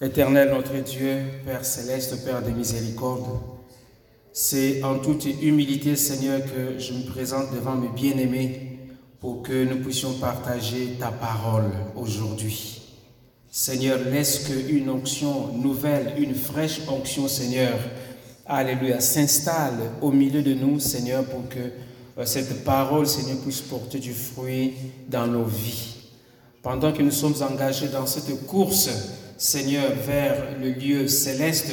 Éternel notre Dieu, Père céleste, Père de miséricorde, c'est en toute humilité, Seigneur, que je me présente devant mes bien-aimés pour que nous puissions partager ta parole aujourd'hui. Seigneur, laisse qu'une onction nouvelle, une fraîche onction, Seigneur, Alléluia, s'installe au milieu de nous, Seigneur, pour que euh, cette parole, Seigneur, puisse porter du fruit dans nos vies. Pendant que nous sommes engagés dans cette course, Seigneur, vers le lieu céleste,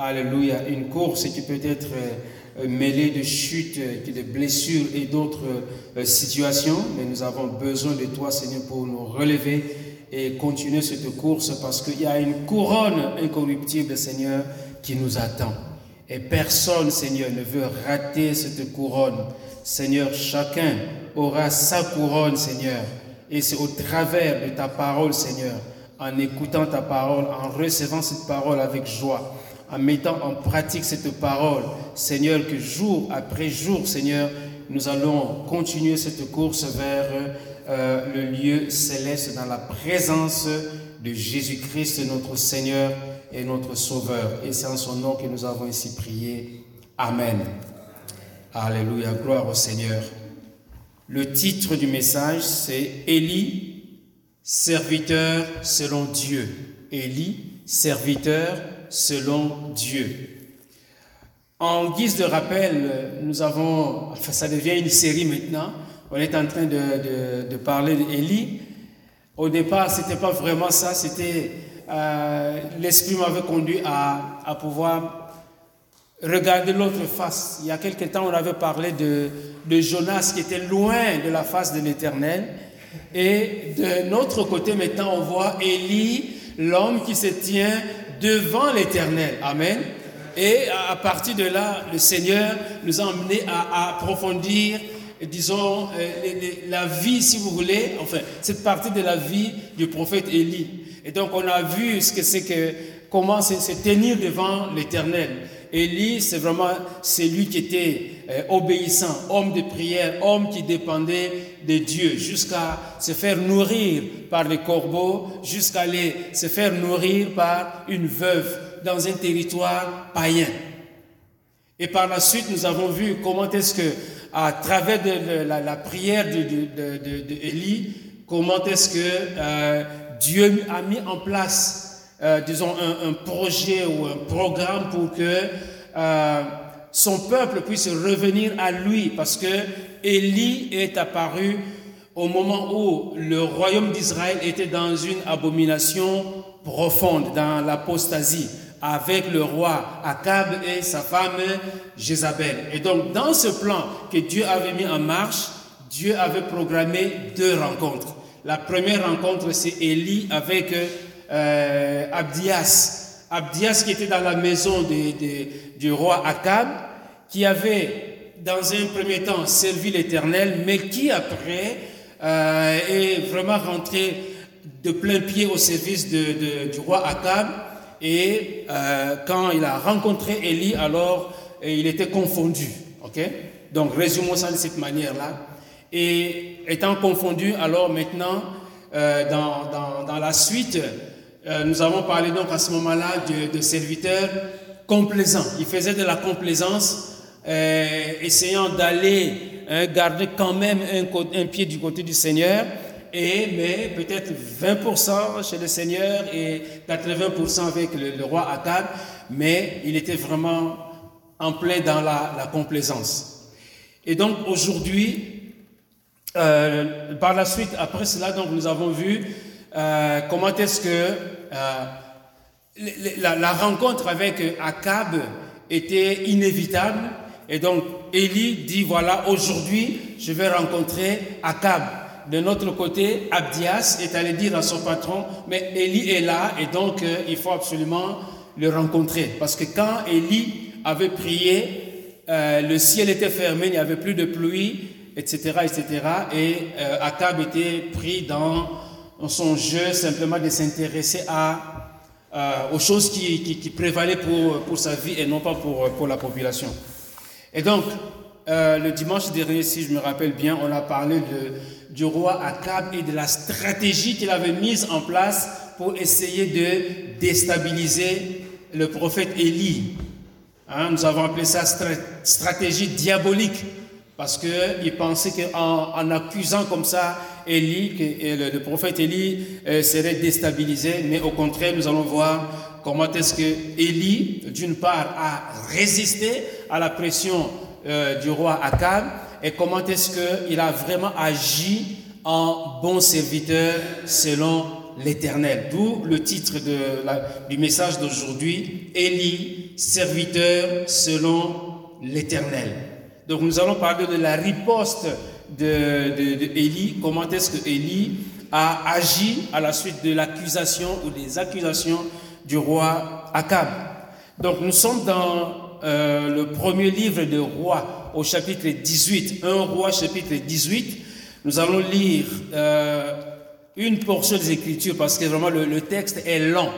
Alléluia, une course qui peut être euh, mêlée de chutes, de blessures et d'autres euh, situations, mais nous avons besoin de toi, Seigneur, pour nous relever et continuer cette course parce qu'il y a une couronne incorruptible, Seigneur, qui nous attend. Et personne, Seigneur, ne veut rater cette couronne. Seigneur, chacun aura sa couronne, Seigneur. Et c'est au travers de ta parole, Seigneur, en écoutant ta parole, en recevant cette parole avec joie, en mettant en pratique cette parole, Seigneur, que jour après jour, Seigneur, nous allons continuer cette course vers euh, le lieu céleste dans la présence de Jésus-Christ, notre Seigneur et notre Sauveur. Et c'est en son nom que nous avons ici prié. Amen. Alléluia, gloire au Seigneur. Le titre du message, c'est Élie, serviteur selon Dieu. Élie, serviteur selon Dieu. En guise de rappel, nous avons, enfin ça devient une série maintenant, on est en train de, de, parler d'Élie. Au départ, ce n'était pas vraiment ça, c'était euh, l'Esprit m'avait conduit à, à pouvoir Regardez l'autre face. Il y a quelque temps, on avait parlé de, de Jonas qui était loin de la face de l'Éternel. Et de notre côté, maintenant, on voit Élie, l'homme qui se tient devant l'Éternel. Amen. Et à partir de là, le Seigneur nous a amenés à, approfondir, disons, euh, la vie, si vous voulez, enfin, cette partie de la vie du prophète Élie. Et donc, on a vu ce que c'est que, comment se tenir devant l'Éternel. Élie, c'est vraiment celui qui était euh, obéissant, homme de prière, homme qui dépendait de Dieu, jusqu'à se faire nourrir par les corbeaux, jusqu'à aller se faire nourrir par une veuve dans un territoire païen. Et par la suite, nous avons vu comment est-ce que, à travers de, la, prière d'Élie, comment est-ce que euh, Dieu a mis en place euh, disons, un, projet ou un programme pour que euh, son peuple puisse revenir à lui, parce que Élie est apparu au moment où le royaume d'Israël était dans une abomination profonde, dans l'apostasie, avec le roi Akab et sa femme Jézabel. Et donc, dans ce plan que Dieu avait mis en marche, Dieu avait programmé deux rencontres. La première rencontre, c'est Élie avec euh, Abdias. Abdias qui était dans la maison du roi Akab, qui avait dans un premier temps servi l'Éternel, mais qui après euh, est vraiment rentré de plein pied au service du roi Akab. Et euh, quand il a rencontré Élie, alors il était confondu. Donc résumons ça de cette manière-là. Et étant confondu, alors maintenant, dans, dans, dans, la suite, euh, nous avons parlé donc à ce moment-là de, serviteurs complaisants. Il faisait de la complaisance, euh, essayant d'aller hein, garder quand même un, pied du côté du Seigneur, et mais peut-être 20% chez le Seigneur et 80% avec le, roi Akab, mais il était vraiment en plein dans la, la complaisance. Et donc aujourd'hui, euh, par la suite, après cela, donc nous avons vu comment est-ce que euh, la, rencontre avec Akab était inévitable. Et donc, Élie dit, voilà, aujourd'hui, je vais rencontrer Akab. De notre côté, Abdias est allé dire à son patron, mais Élie est là et donc euh, il faut absolument le rencontrer. Parce que quand Élie avait prié, le ciel était fermé, il n'y avait plus de pluie, etc., etc. Et Akab était pris dans son jeu simplement de s'intéresser à, aux choses qui, qui, prévalaient pour, pour, sa vie et non pas pour, pour la population. Et donc, euh, le dimanche dernier, si je me rappelle bien, on a parlé du roi Akab et de la stratégie qu'il avait mise en place pour essayer de déstabiliser le prophète Élie. Hein, nous avons appelé ça stratégie diabolique parce qu'il pensait qu'en en accusant comme ça Élie, que le, prophète Élie euh, serait déstabilisé, mais au contraire, nous allons voir comment est-ce que Élie, d'une part, a résisté à la pression euh, du roi Akab, et comment est-ce qu'il a vraiment agi en bon serviteur selon l'Éternel. D'où le titre de du message d'aujourd'hui, Élie, serviteur selon l'Éternel. Donc nous allons parler de la riposte de, de, comment est-ce que Élie a agi à la suite de l'accusation ou des accusations du roi Akab? Donc nous sommes dans euh, le premier livre de Roi au chapitre 18, un roi chapitre 18. Nous allons lire euh, une portion des Écritures parce que vraiment le, texte est long.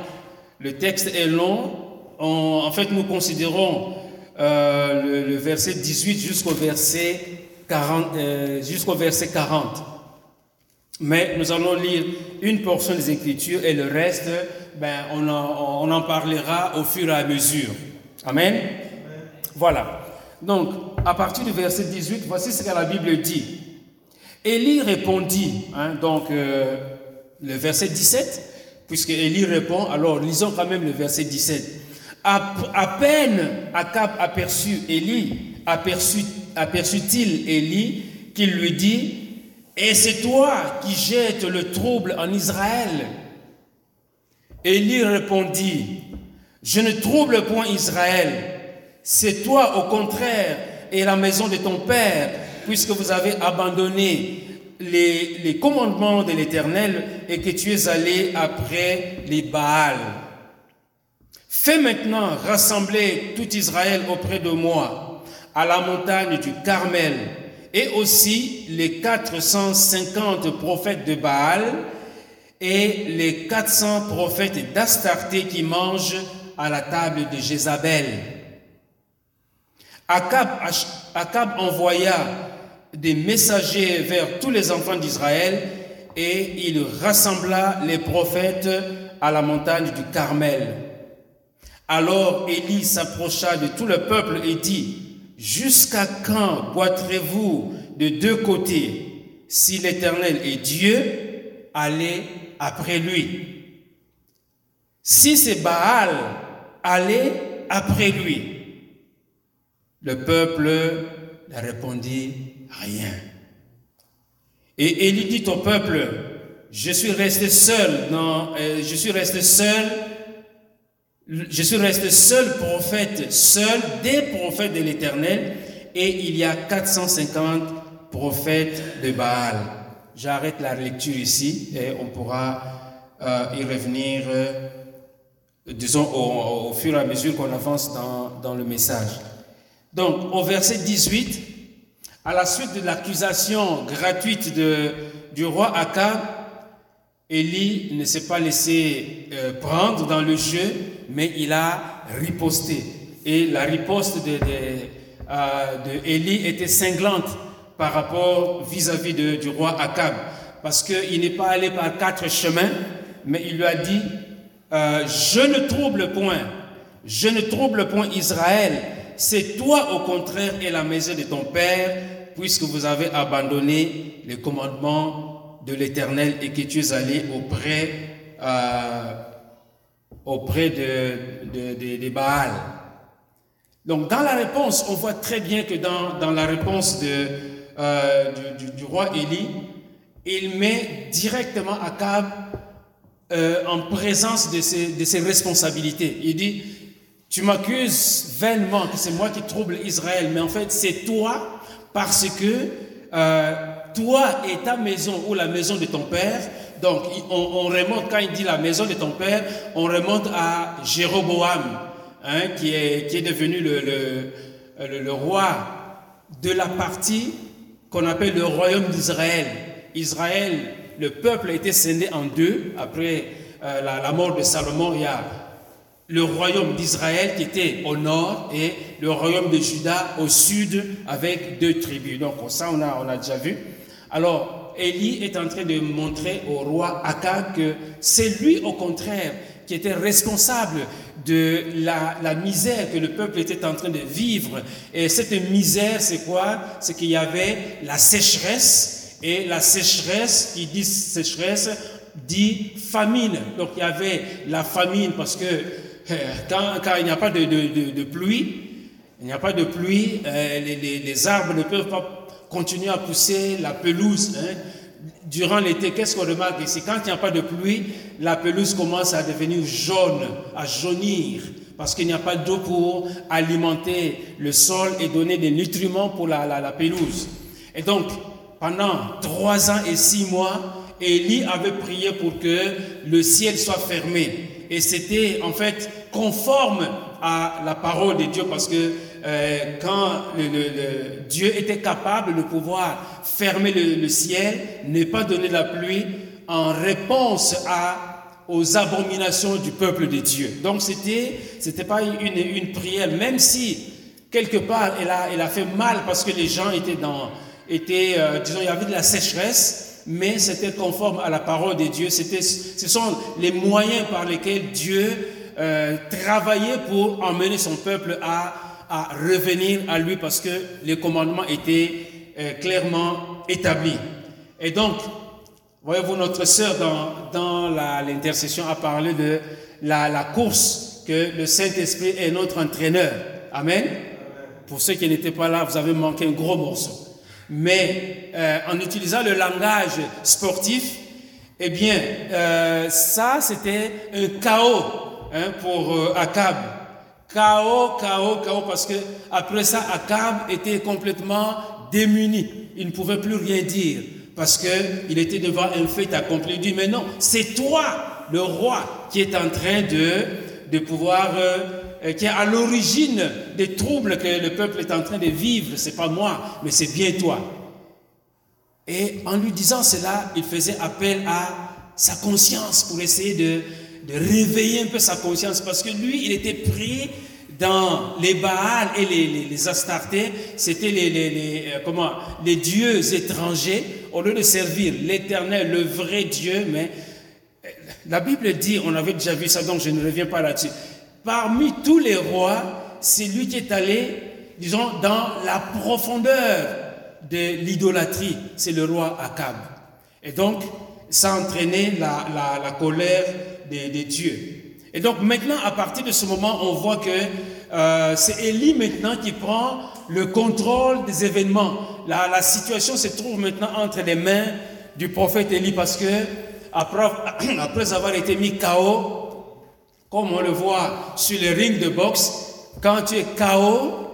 Le texte est long. en fait, nous considérons euh, le, verset 18 jusqu'au verset 40. Euh, jusqu'au verset 40. Mais nous allons lire une portion des Écritures et le reste, ben, on, en, on en parlera au fur et à mesure. Amen? Voilà. Donc, à partir du verset 18, voici ce que la Bible dit. Élie répondit, hein, donc euh, le verset 17, puisque Élie répond, alors lisons quand même le verset 17. À, peine Akab aperçut Élie, aperçut-il Élie, qu'il lui dit, et c'est toi qui jettes le trouble en Israël? Élie répondit, je ne trouble point Israël, c'est toi au contraire et la maison de ton père, puisque vous avez abandonné les commandements de l'Éternel et que tu es allé après les Baals. Fais maintenant rassembler tout Israël auprès de moi, à la montagne du Carmel, et aussi les 450 prophètes de Baal et les 400 prophètes d'Astarté qui mangent à la table de Jézabel. Akab, envoya des messagers vers tous les enfants d'Israël et il rassembla les prophètes à la montagne du Carmel. Alors Élie s'approcha de tout le peuple et dit, Jusqu'à quand boiterez-vous de deux côtés Si l'Éternel est Dieu, allez après lui. Si c'est Baal, allez après lui. Le peuple ne répondit rien. Et Élie dit au peuple, je suis resté seul, non, euh, je suis resté seul je suis resté seul prophète, seul des prophètes de l'Éternel, et il y a 450 prophètes de Baal. J'arrête la lecture ici et on pourra euh, y revenir, euh, disons, au, fur et à mesure qu'on avance dans, le message. Donc, au verset 18, à la suite de l'accusation gratuite du roi Akab, Élie ne s'est pas laissé euh, prendre dans le jeu, mais il a riposté. Et la riposte de, euh, était cinglante par rapport vis-à-vis du roi Akab. Parce qu'il n'est pas allé par quatre chemins, mais il lui a dit, euh, je ne trouble point, je ne trouble point Israël, c'est toi au contraire et la maison de ton père, puisque vous avez abandonné les commandements de l'Éternel et que tu es allé auprès, euh, auprès de, Baal. Donc dans la réponse, on voit très bien que dans, dans la réponse de, euh, du, du, roi Élie, il met directement Akab euh, en présence de ses, de ses responsabilités. Il dit, tu m'accuses vainement que c'est moi qui trouble Israël, mais en fait c'est toi parce que euh, toi et ta maison ou la maison de ton père. Donc, on, remonte, quand il dit la maison de ton père, on remonte à Jéroboam, hein, qui, est, qui est devenu le, le, roi de la partie qu'on appelle le royaume d'Israël. Israël, le peuple a été scindé en deux. Après euh, la, la, mort de Salomon, il y a le royaume d'Israël qui était au nord et le royaume de Juda au sud avec deux tribus. Donc ça, on a, on a déjà vu. Alors, Élie est en train de montrer au roi Akab que c'est lui, au contraire, qui était responsable de la, misère que le peuple était en train de vivre. Et cette misère, c'est quoi? C'est qu'il y avait la sécheresse, et la sécheresse, qui dit sécheresse, dit famine. Donc il y avait la famine parce que euh, quand, il n'y a pas de, pluie, il n'y a pas de pluie, euh, les, arbres ne peuvent pas continuer à pousser, la pelouse. Hein. Durant l'été, qu'est-ce qu'on remarque ici? Quand il n'y a pas de pluie, la pelouse commence à devenir jaune, à jaunir, parce qu'il n'y a pas d'eau pour alimenter le sol et donner des nutriments pour la, la, la pelouse. Et donc, pendant trois ans et six mois, Élie avait prié pour que le ciel soit fermé. Et c'était en fait conforme à la parole de Dieu parce que euh, quand Dieu était capable de pouvoir fermer le, le ciel, ne pas donner la pluie en réponse à, aux abominations du peuple de Dieu. Donc c'était c'était pas une, une prière, même si quelque part elle a, elle a fait mal parce que les gens étaient dans étaient, euh, disons, il y avait de la sécheresse, mais c'était conforme à la parole de Dieu. C'était, ce sont les moyens par lesquels Dieu euh, travaillait pour emmener son peuple à, à, revenir à lui parce que les commandements étaient euh, clairement établis. Et donc, voyez-vous, notre sœur dans, dans l'intercession a parlé de la, la course, que le Saint-Esprit est notre entraîneur. Amen. Pour ceux qui n'étaient pas là, vous avez manqué un gros morceau. Mais euh, en utilisant le langage sportif, eh bien, euh, ça, c'était un chaos hein, pour euh, Akab. Chaos, chaos, chaos, parce que après ça, Akab était complètement démuni. Il ne pouvait plus rien dire parce qu'il était devant un fait accompli. Il dit, mais non, c'est toi, le roi, qui est en train de, de pouvoir euh, qui est à l'origine des troubles que le peuple est en train de vivre. C'est pas moi, mais c'est bien toi. Et en lui disant cela, il faisait appel à sa conscience pour essayer de, de réveiller un peu sa conscience parce que lui, il était pris dans les Baals et les, les, Astartés, c'était les, les, les, comment, les dieux étrangers, au lieu de servir l'éternel, le vrai Dieu, mais la Bible dit, on avait déjà vu ça, donc je ne reviens pas là-dessus, parmi tous les rois, c'est lui qui est allé, disons, dans la profondeur de l'idolâtrie, c'est le roi Akab. Et donc, ça a entraîné la, la colère des, dieux. Et donc maintenant, à partir de ce moment, on voit que euh, c'est Élie maintenant qui prend le contrôle des événements. La, situation se trouve maintenant entre les mains du prophète Élie parce que après, après avoir été mis KO, comme on le voit sur les rings de boxe, quand tu es KO,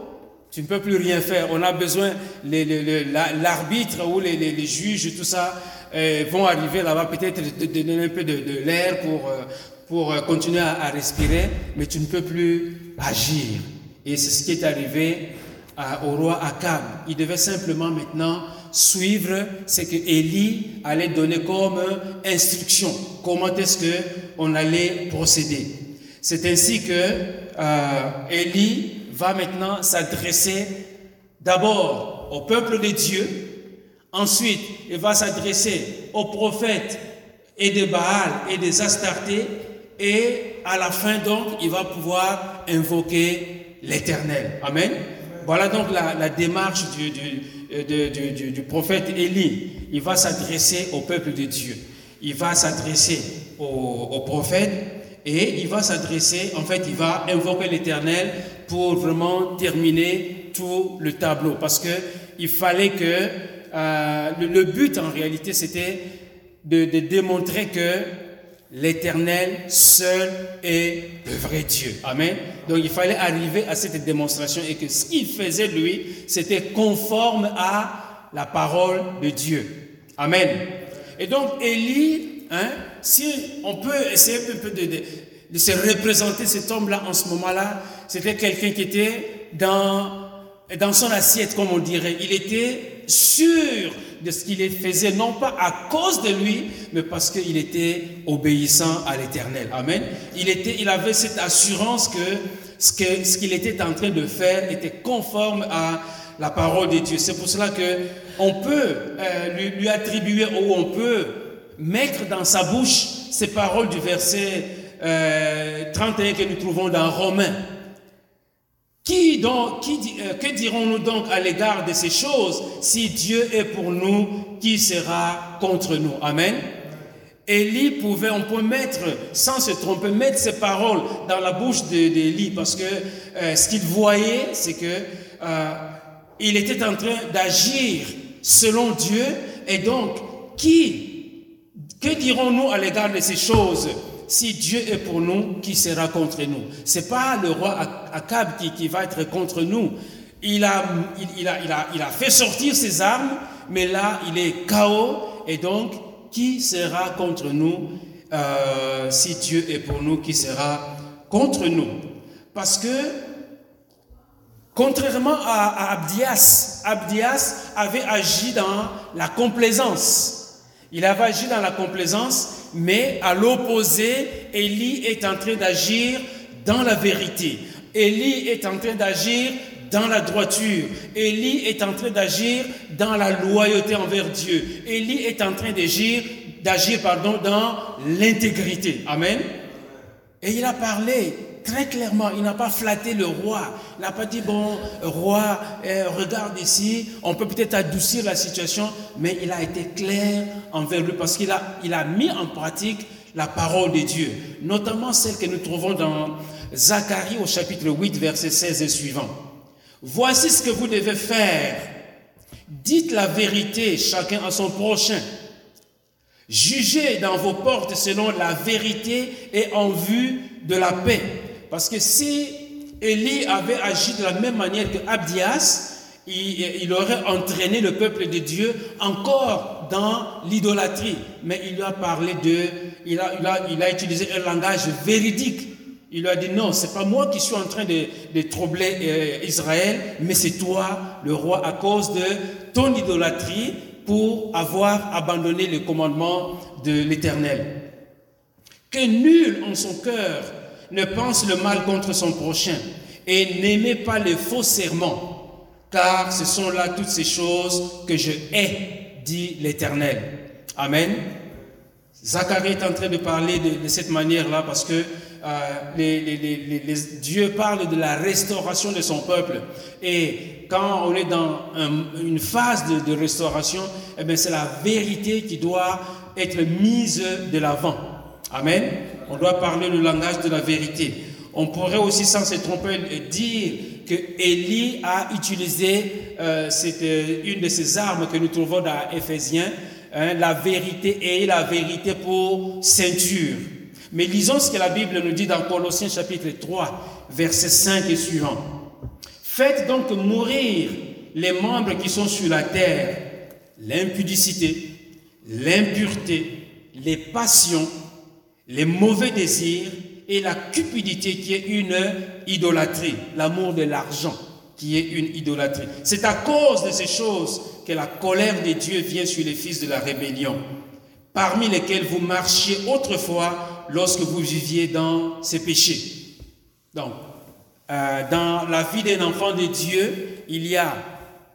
tu ne peux plus rien faire. On a besoin, l'arbitre ou les, les, les, juges, tout ça, euh, vont arriver là-bas, peut-être de donner un peu de, l'air pour, euh, pour euh, continuer à, respirer, mais tu ne peux plus agir. Et c'est ce qui est arrivé au roi Akab. Il devait simplement maintenant suivre ce que Élie allait donner comme instruction. Comment est-ce que on allait procéder? C'est ainsi que Élie va maintenant s'adresser d'abord au peuple de Dieu, ensuite il va s'adresser aux prophètes et de Baal et des Astartés, et à la fin donc il va pouvoir invoquer l'Éternel. Amen. Voilà donc la, démarche du, du prophète Élie. Il va s'adresser au peuple de Dieu. Il va s'adresser aux, aux prophètes et il va s'adresser, en fait, il va invoquer l'Éternel pour vraiment terminer tout le tableau. Parce que il fallait que euh, le, but en réalité, c'était de, démontrer que l'Éternel seul est le vrai Dieu. Amen. Donc il fallait arriver à cette démonstration et que ce qu'il faisait lui, c'était conforme à la parole de Dieu. Amen. Et donc Élie Hein, si on peut essayer un peu de, de, de se représenter cet homme-là en ce moment-là, c'était quelqu'un qui était dans, dans son assiette, comme on dirait. Il était sûr de ce qu'il faisait, non pas à cause de lui, mais parce qu'il était obéissant à l'Éternel. Amen. Il, avait cette assurance que ce qu'il était en train de faire était conforme à la parole de Dieu. C'est pour cela que on peut euh, lui, attribuer ou on peut mettre dans sa bouche ces paroles du verset euh, 31 que nous trouvons dans Romains. Qui donc, euh, que dirons-nous donc à l'égard de ces choses Si Dieu est pour nous, qui sera contre nous? Amen. Élie pouvait, on peut mettre, sans se tromper, mettre ces paroles dans la bouche d'Élie parce que euh, ce qu'il voyait, c'est que euh, il était en train d'agir selon Dieu et donc qui, que dirons-nous à l'égard de ces choses? Si Dieu est pour nous, qui sera contre nous? C'est pas le roi Akab qui, va être contre nous. Il a, il, a, il, a, il a fait sortir ses armes, mais là, il est chaos. Et donc, qui sera contre nous? Euh, Si Dieu est pour nous, qui sera contre nous? Parce que, contrairement à, à Abdias, Abdias avait agi dans la complaisance. Il avait agi dans la complaisance mais à l'opposé, Élie est en train d'agir dans la vérité. Élie est en train d'agir dans la droiture. Élie est en train d'agir dans la loyauté envers Dieu. Élie est en train d'agir, d'agir pardon, dans l'intégrité. Amen. Et il a parlé très clairement, il n'a pas flatté le roi. Il n'a pas dit, bon, roi, euh, regarde ici, on peut peut-être adoucir la situation, mais il a été clair envers lui parce qu'il a, a mis en pratique la parole de Dieu, notamment celle que nous trouvons dans Zacharie au chapitre 8, verset 16 et suivant. Voici ce que vous devez faire. Dites la vérité chacun à son prochain. Jugez dans vos portes selon la vérité et en vue de la paix. Parce que si Élie avait agi de la même manière que Abdias, il, aurait entraîné le peuple de Dieu encore dans l'idolâtrie. Mais il lui a parlé de, il a, il a, utilisé un langage véridique. Il lui a dit non, c'est pas moi qui suis en train de, de troubler euh, Israël, mais c'est toi, le roi, à cause de ton idolâtrie pour avoir abandonné le commandement de l'Éternel. Que nul en son cœur ne pense le mal contre son prochain et n'aimez pas les faux serments, car ce sont là toutes ces choses que je hais, dit l'Éternel. Amen. Zacharie est en train de parler de, cette manière-là parce que euh, les, Dieu parle de la restauration de son peuple. Et quand on est dans une phase de, restauration, eh c'est la vérité qui doit être mise de l'avant. Amen. On doit parler le langage de la vérité. On pourrait aussi, sans se tromper, dire que Élie a utilisé euh, euh, une de ces armes que nous trouvons dans Éphésiens, hein, la vérité et la vérité pour ceinture. Mais lisons ce que la Bible nous dit dans Colossiens chapitre 3, verset 5 et suivant. Faites donc mourir les membres qui sont sur la terre, l'impudicité, l'impureté, les passions, les mauvais désirs et la cupidité qui est une idolâtrie, l'amour de l'argent qui est une idolâtrie. C'est à cause de ces choses que la colère de Dieu vient sur les fils de la rébellion, parmi lesquels vous marchiez autrefois lorsque vous viviez dans ces péchés. Donc, euh, dans la vie d'un enfant de Dieu, il y a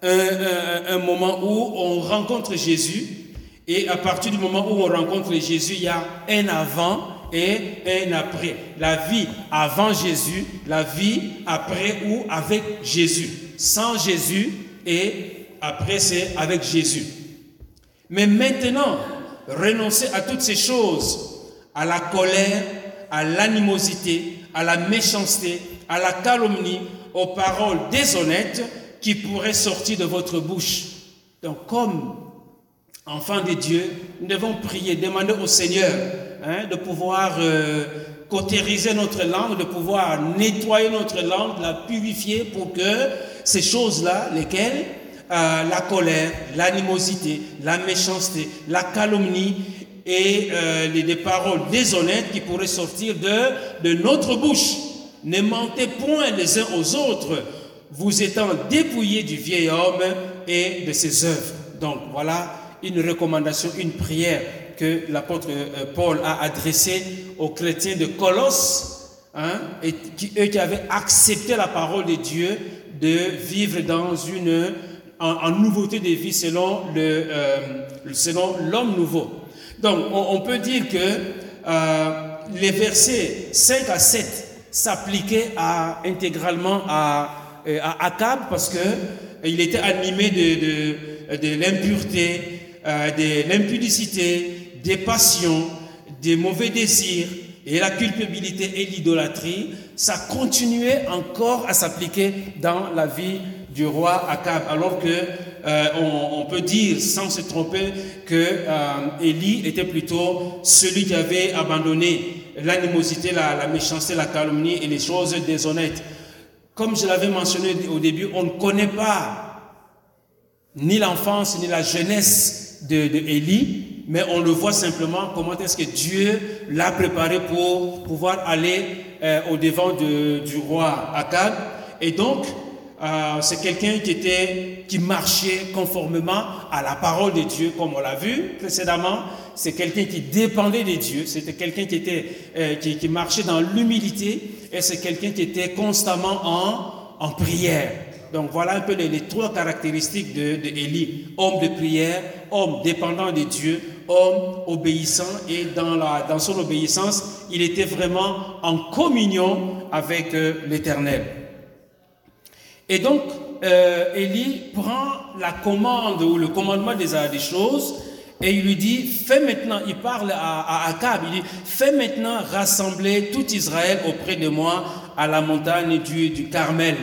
un, un moment où on rencontre Jésus et à partir du moment où on rencontre Jésus, il y a un avant et un après. La vie avant Jésus, la vie après ou avec Jésus. Sans Jésus et après c'est avec Jésus. Mais maintenant, renoncer à toutes ces choses, à la colère, à l'animosité, à la méchanceté, à la calomnie, aux paroles déshonnêtes qui pourraient sortir de votre bouche. Donc comme enfants de Dieu, nous devons prier, demander au Seigneur hein, de pouvoir euh, cautériser notre langue, de pouvoir nettoyer notre langue, la purifier pour que ces choses-là, lesquelles euh, la colère, l'animosité, la méchanceté, la calomnie et euh, les, les, paroles déshonnêtes qui pourraient sortir de, de notre bouche. Ne mentez point les uns aux autres, vous étant dépouillés du vieil homme et de ses œuvres. Donc voilà une recommandation, une prière que l'apôtre euh, Paul a adressée aux chrétiens de Colosse, hein, et qui, eux qui avaient accepté la parole de Dieu de vivre dans une en, nouveauté de vie selon le euh, selon l'homme nouveau. Donc on, peut dire que euh, les versets 5 à 7 s'appliquaient intégralement à, à Akab parce que il était animé de, de l'impureté, euh, de l'impudicité, des passions, des mauvais désirs et la culpabilité et l'idolâtrie, ça continuait encore à s'appliquer dans la vie du roi Akab, alors que euh, on, peut dire sans se tromper que euh, Élie était plutôt celui qui avait abandonné l'animosité, la, la méchanceté, la calomnie et les choses déshonnêtes. Comme je l'avais mentionné au début, on ne connaît pas ni l'enfance ni la jeunesse de, Élie, mais on le voit simplement comment est-ce que Dieu l'a préparé pour pouvoir aller euh, au devant du roi Akab. Et donc, euh, c'est quelqu'un qui était, qui marchait conformément à la parole de Dieu, comme on l'a vu précédemment. C'est quelqu'un qui dépendait de Dieu. C'était quelqu'un qui était, euh, qui, qui, marchait dans l'humilité. Et c'est quelqu'un qui était constamment en, en prière. Donc voilà un peu les, trois caractéristiques de, Homme de prière, homme dépendant de Dieu, homme obéissant et dans, son obéissance, il était vraiment en communion avec euh, l'Éternel. Et donc, euh, prend la commande ou le commandement des, choses et il lui dit, fais maintenant, il parle à, Akab, il dit, fais maintenant rassembler tout Israël auprès de moi à la montagne du Carmel.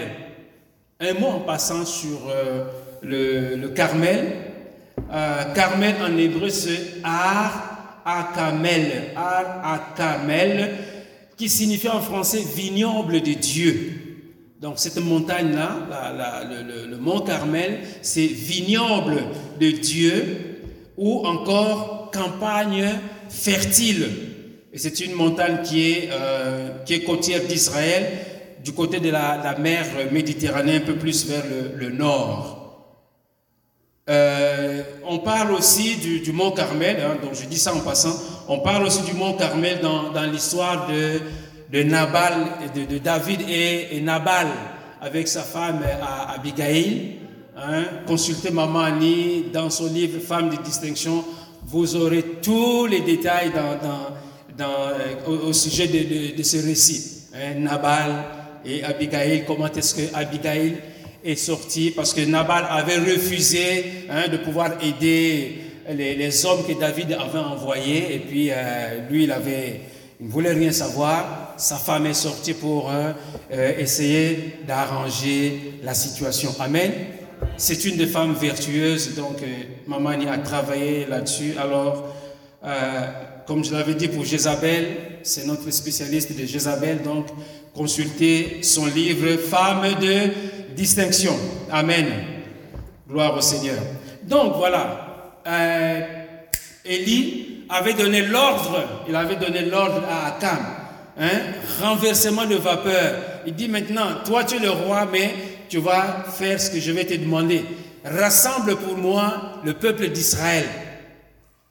Un mot en passant sur euh, le, Carmel. Euh, Carmel en hébreu c'est Ar Akamel. Ar Akamel, qui signifie en français vignoble de Dieu. Donc cette montagne-là, le, le, mont Carmel, c'est vignoble de Dieu ou encore campagne fertile. Et c'est une montagne qui est, euh, qui est côtière d'Israël du côté de la, mer Méditerranée, un peu plus vers le, nord. Euh, on parle aussi du, mont Carmel, hein, donc je dis ça en passant, on parle aussi du mont Carmel dans, l'histoire de, Nabal, de, David et, Nabal avec sa femme Abigail. Hein. Consultez Maman Annie dans son livre Femmes de distinction, vous aurez tous les détails euh, au, sujet de, ce récit. Hein. Nabal, et Abigail, comment est-ce que Abigail est sortie? Parce que Nabal avait refusé hein, de pouvoir aider les, hommes que David avait envoyés. Et puis, euh, lui, il ne voulait rien savoir. Sa femme est sortie pour euh, euh, essayer d'arranger la situation. Amen. C'est une des femmes vertueuses, donc Mamani a travaillé là-dessus. Alors, comme je l'avais dit pour Jézabel, c'est notre spécialiste de Jézabel, donc consultez son livre Femmes de distinction. Amen. Gloire au Seigneur. Donc voilà, euh, Élie avait donné l'ordre, il avait donné l'ordre à Akam, hein, renversement de vapeur. Il dit maintenant, toi tu es le roi, mais tu vas faire ce que je vais te demander. Rassemble pour moi le peuple d'Israël.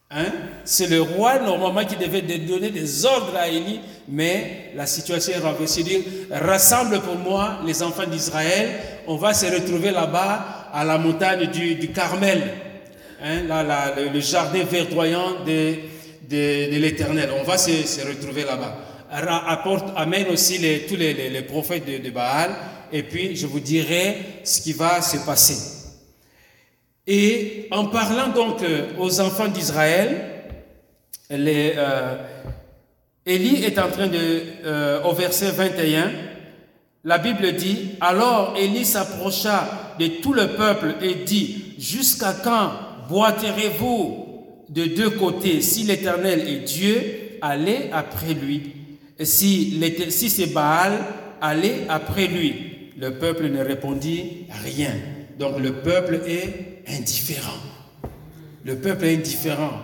Hein? C'est le roi normalement qui devait donner des ordres à Élie, mais la situation est renversée. Dire, rassemble pour moi les enfants d'Israël, on va se retrouver là-bas à la montagne du, Carmel, hein? là, le, jardin verdoyant de, l'Éternel. On va se, retrouver là-bas. Apporte, amène aussi tous les, prophètes de Baal, et puis je vous dirai ce qui va se passer. Et en parlant donc euh, aux enfants d'Israël, euh, est en train de, euh, au verset 21, la Bible dit, alors Élie s'approcha de tout le peuple et dit, jusqu'à quand boiterez-vous de deux côtés Si l'Éternel est Dieu, allez après lui. Si, si c'est Baal, allez après lui? Le peuple ne répondit rien. Donc le peuple est indifférent. Le peuple est indifférent.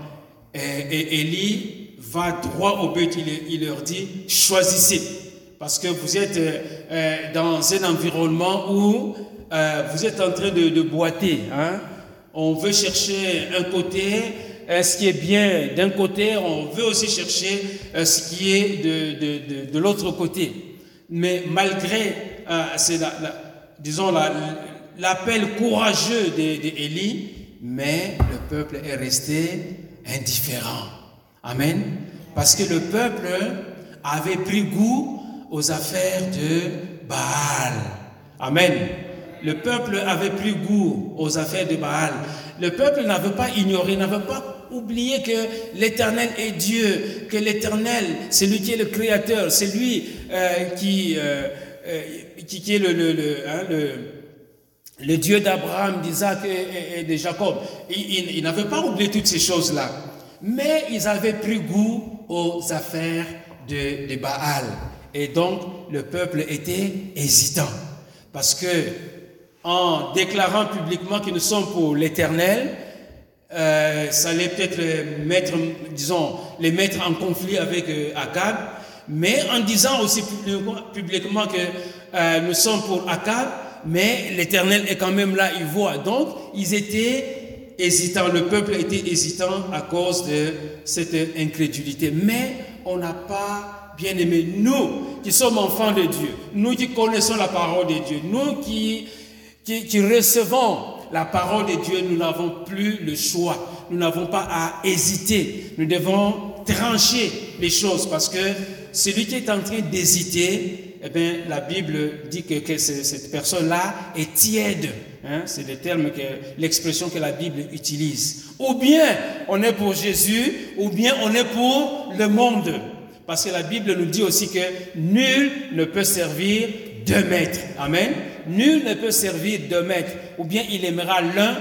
Et, Élie va droit au but. Il, leur dit, choisissez. Parce que vous êtes euh, dans un environnement où euh, vous êtes en train de, boiter. Hein? On veut chercher un côté, euh, ce qui est bien d'un côté, on veut aussi chercher euh, ce qui est de, l'autre côté. Mais malgré, c'est la, disons, l'appel courageux d'Élie, mais le peuple est resté indifférent. Amen. Parce que le peuple avait pris goût aux affaires de Baal. Amen. Le peuple avait pris goût aux affaires de Baal. Le peuple n'avait pas ignoré, n'avait pas oublié que l'Éternel est Dieu, que l'Éternel, c'est lui qui est le Créateur, c'est lui euh, qui, euh, euh, qui, est le, hein, le, Dieu d'Abraham, d'Isaac et, de Jacob. Ils, il, n'avaient pas oublié toutes ces choses-là. Mais ils avaient pris goût aux affaires de, de Baal. Et donc, le peuple était hésitant. Parce que en déclarant publiquement que nous sommes pour l'éternel, euh, ça allait peut-être mettre, disons, les mettre en conflit avec euh, Akab, mais en disant aussi publiquement que euh, nous sommes pour Akab, mais l'Éternel est quand même là, il voit. Donc, ils étaient hésitants, le peuple était hésitant à cause de cette incrédulité. Mais on n'a pas bien aimé, nous qui sommes enfants de Dieu, nous qui connaissons la parole de Dieu, nous qui qui, recevons la parole de Dieu, nous n'avons plus le choix. Nous n'avons pas à hésiter. Nous devons trancher les choses parce que celui qui est en train d'hésiter, eh bien, la Bible dit que, cette personne-là est tiède. Hein? C'est le terme que, l'expression que la Bible utilise. Ou bien on est pour Jésus, ou bien on est pour le monde. Parce que la Bible nous dit aussi que nul ne peut servir deux maîtres. Amen. Nul ne peut servir deux maîtres. Ou bien il aimera l'un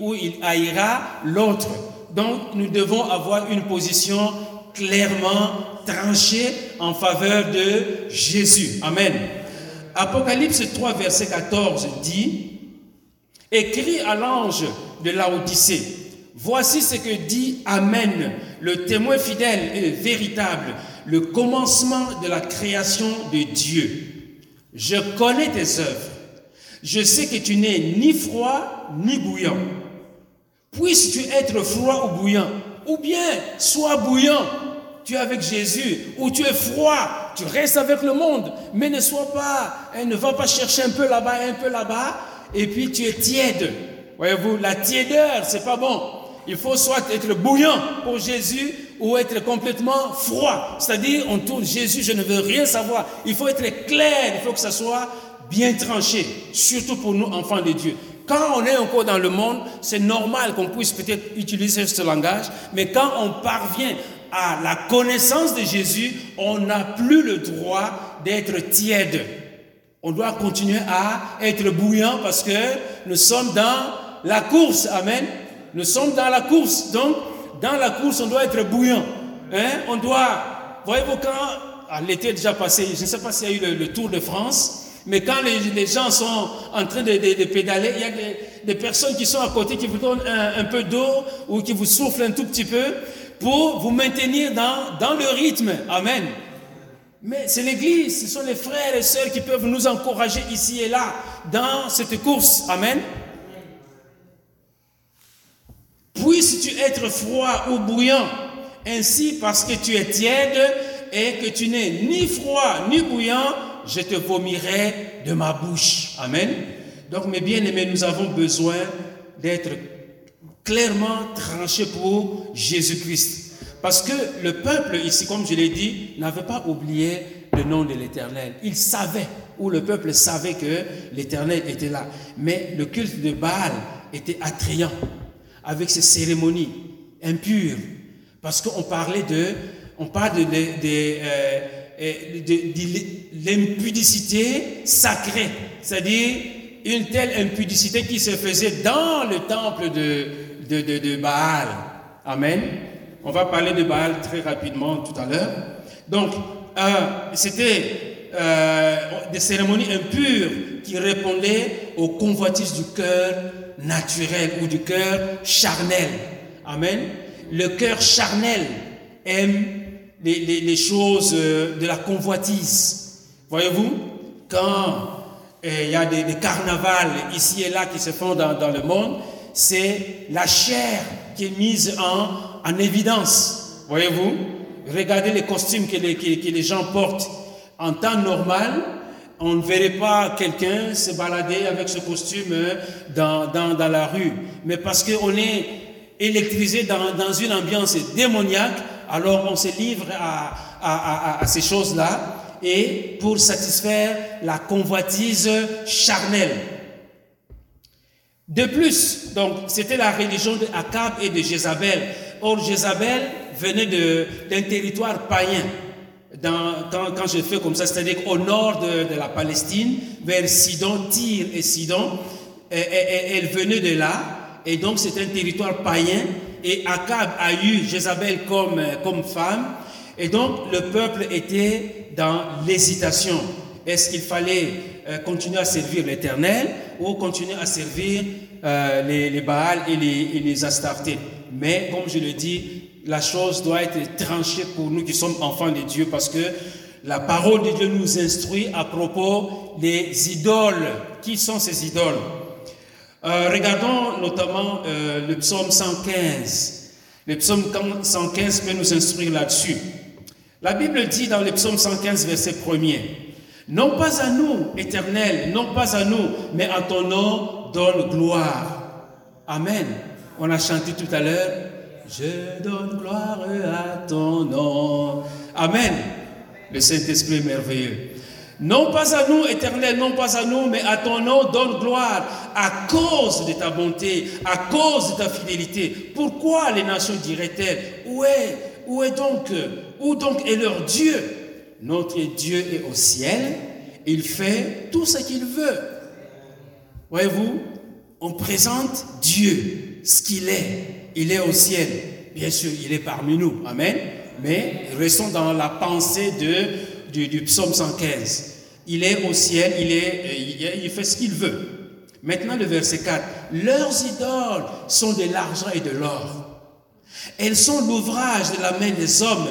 ou il haïra l'autre. Donc nous devons avoir une position clairement tranchée en faveur de Jésus. Amen. Apocalypse 3, verset 14 dit, Écrit à l'ange de Laodicée, voici ce que dit Amen, le témoin fidèle et véritable, le commencement de la création de Dieu. Je connais tes œuvres. Je sais que tu n'es ni froid ni bouillant. Puisses-tu être froid ou bouillant Ou bien sois bouillant, tu es avec Jésus, ou tu es froid, tu restes avec le monde, mais ne sois pas, hein, ne va pas chercher un peu là-bas, un peu là-bas, et puis tu es tiède. Voyez-vous, la tiédeur, c'est pas bon. Il faut soit être bouillant pour Jésus ou être complètement froid. C'est-à-dire, on tourne Jésus, je ne veux rien savoir. Il faut être clair, il faut que ça soit bien tranché, surtout pour nous, enfants de Dieu. Quand on est encore dans le monde, c'est normal qu'on puisse peut-être utiliser ce langage, mais quand on parvient à la connaissance de Jésus, on n'a plus le droit d'être tiède. On doit continuer à être bouillant parce que nous sommes dans la course. Amen. Nous sommes dans la course. Donc, dans la course, on doit être bouillant. Hein? On doit, voyez-vous, quand ah, l'été est déjà passé, je ne sais pas s'il y a eu le, Tour de France, mais quand les, gens sont en train de, pédaler, il y a des, personnes qui sont à côté qui vous donnent un, peu d'eau ou qui vous soufflent un tout petit peu pour vous maintenir dans, dans le rythme. Amen. Mais c'est l'Église, ce sont les frères et sœurs qui peuvent nous encourager ici et là dans cette course. Amen. Puisses-tu être froid ou bouillant, ainsi parce que tu es tiède et que tu n'es ni froid ni bouillant, je te vomirai de ma bouche. Amen. Donc mes bien-aimés, nous avons besoin d'être clairement tranchés pour Jésus-Christ. Parce que le peuple ici, comme je l'ai dit, n'avait pas oublié le nom de l'Éternel. Il savait, ou le peuple savait que l'Éternel était là. Mais le culte de Baal était attrayant avec ces cérémonies impures. Parce qu'on parlait de, on parle de, de, euh, l'impudicité sacrée, c'est-à-dire une telle impudicité qui se faisait dans le temple de, de, Baal. Amen. On va parler de Baal très rapidement tout à l'heure. Donc, euh, c'était euh, des cérémonies impures qui répondaient aux convoitises du cœur naturel ou du cœur charnel. Amen. Le cœur charnel aime les, choses euh, de la convoitise. Voyez-vous, quand et il y a des, carnavals ici et là qui se font dans le monde, c'est la chair qui est mise en, en évidence. Voyez-vous? Regardez les costumes que les, que, les gens portent. En temps normal, on ne verrait pas quelqu'un se balader avec ce costume euh, dans, dans, dans la rue. Mais parce qu'on est électrisé dans, dans, une ambiance démoniaque, alors on se livre à, à, à, à ces choses-là et pour satisfaire la convoitise charnelle. De plus, donc, c'était la religion de Akab et de Jézabel. Or, Jézabel venait d'un territoire païen. Quand, je fais comme ça, c'est-à-dire au nord de, la Palestine, vers Sidon, Tyr et Sidon, elle venait de là, et donc c'est un territoire païen, et Akab a eu Jézabel comme, comme femme, et donc le peuple était dans l'hésitation. Est-ce qu'il fallait euh, continuer à servir l'Éternel ou continuer à servir euh, les, Baals et les, et Astartés? Mais comme je le dis, la chose doit être tranchée pour nous qui sommes enfants de Dieu parce que la parole de Dieu nous instruit à propos des idoles. Qui sont ces idoles? Euh, Regardons notamment le psaume 115. Le psaume 115 peut nous instruire là-dessus. La Bible dit dans le psaume 115, verset 1er, Non pas à nous, éternel, non pas à nous, mais à ton nom donne gloire. Amen. On a chanté tout à l'heure, Je donne gloire à ton nom. Amen. Le Saint-Esprit est merveilleux. Non pas à nous, éternel, non pas à nous, mais à ton nom donne gloire à cause de ta bonté, à cause de ta fidélité. Pourquoi les nations diraient-elles, où est, où est donc où donc est leur Dieu? Notre Dieu est au ciel, il fait tout ce qu'il veut. Voyez-vous, on présente Dieu, ce qu'il est. Il est au ciel. Bien sûr, il est parmi nous. Amen. Mais restons dans la pensée du psaume 115. Il est au ciel, il, est, il fait ce qu'il veut. Maintenant, le verset 4. Leurs idoles sont de l'argent et de l'or. Elles sont l'ouvrage de la main des hommes.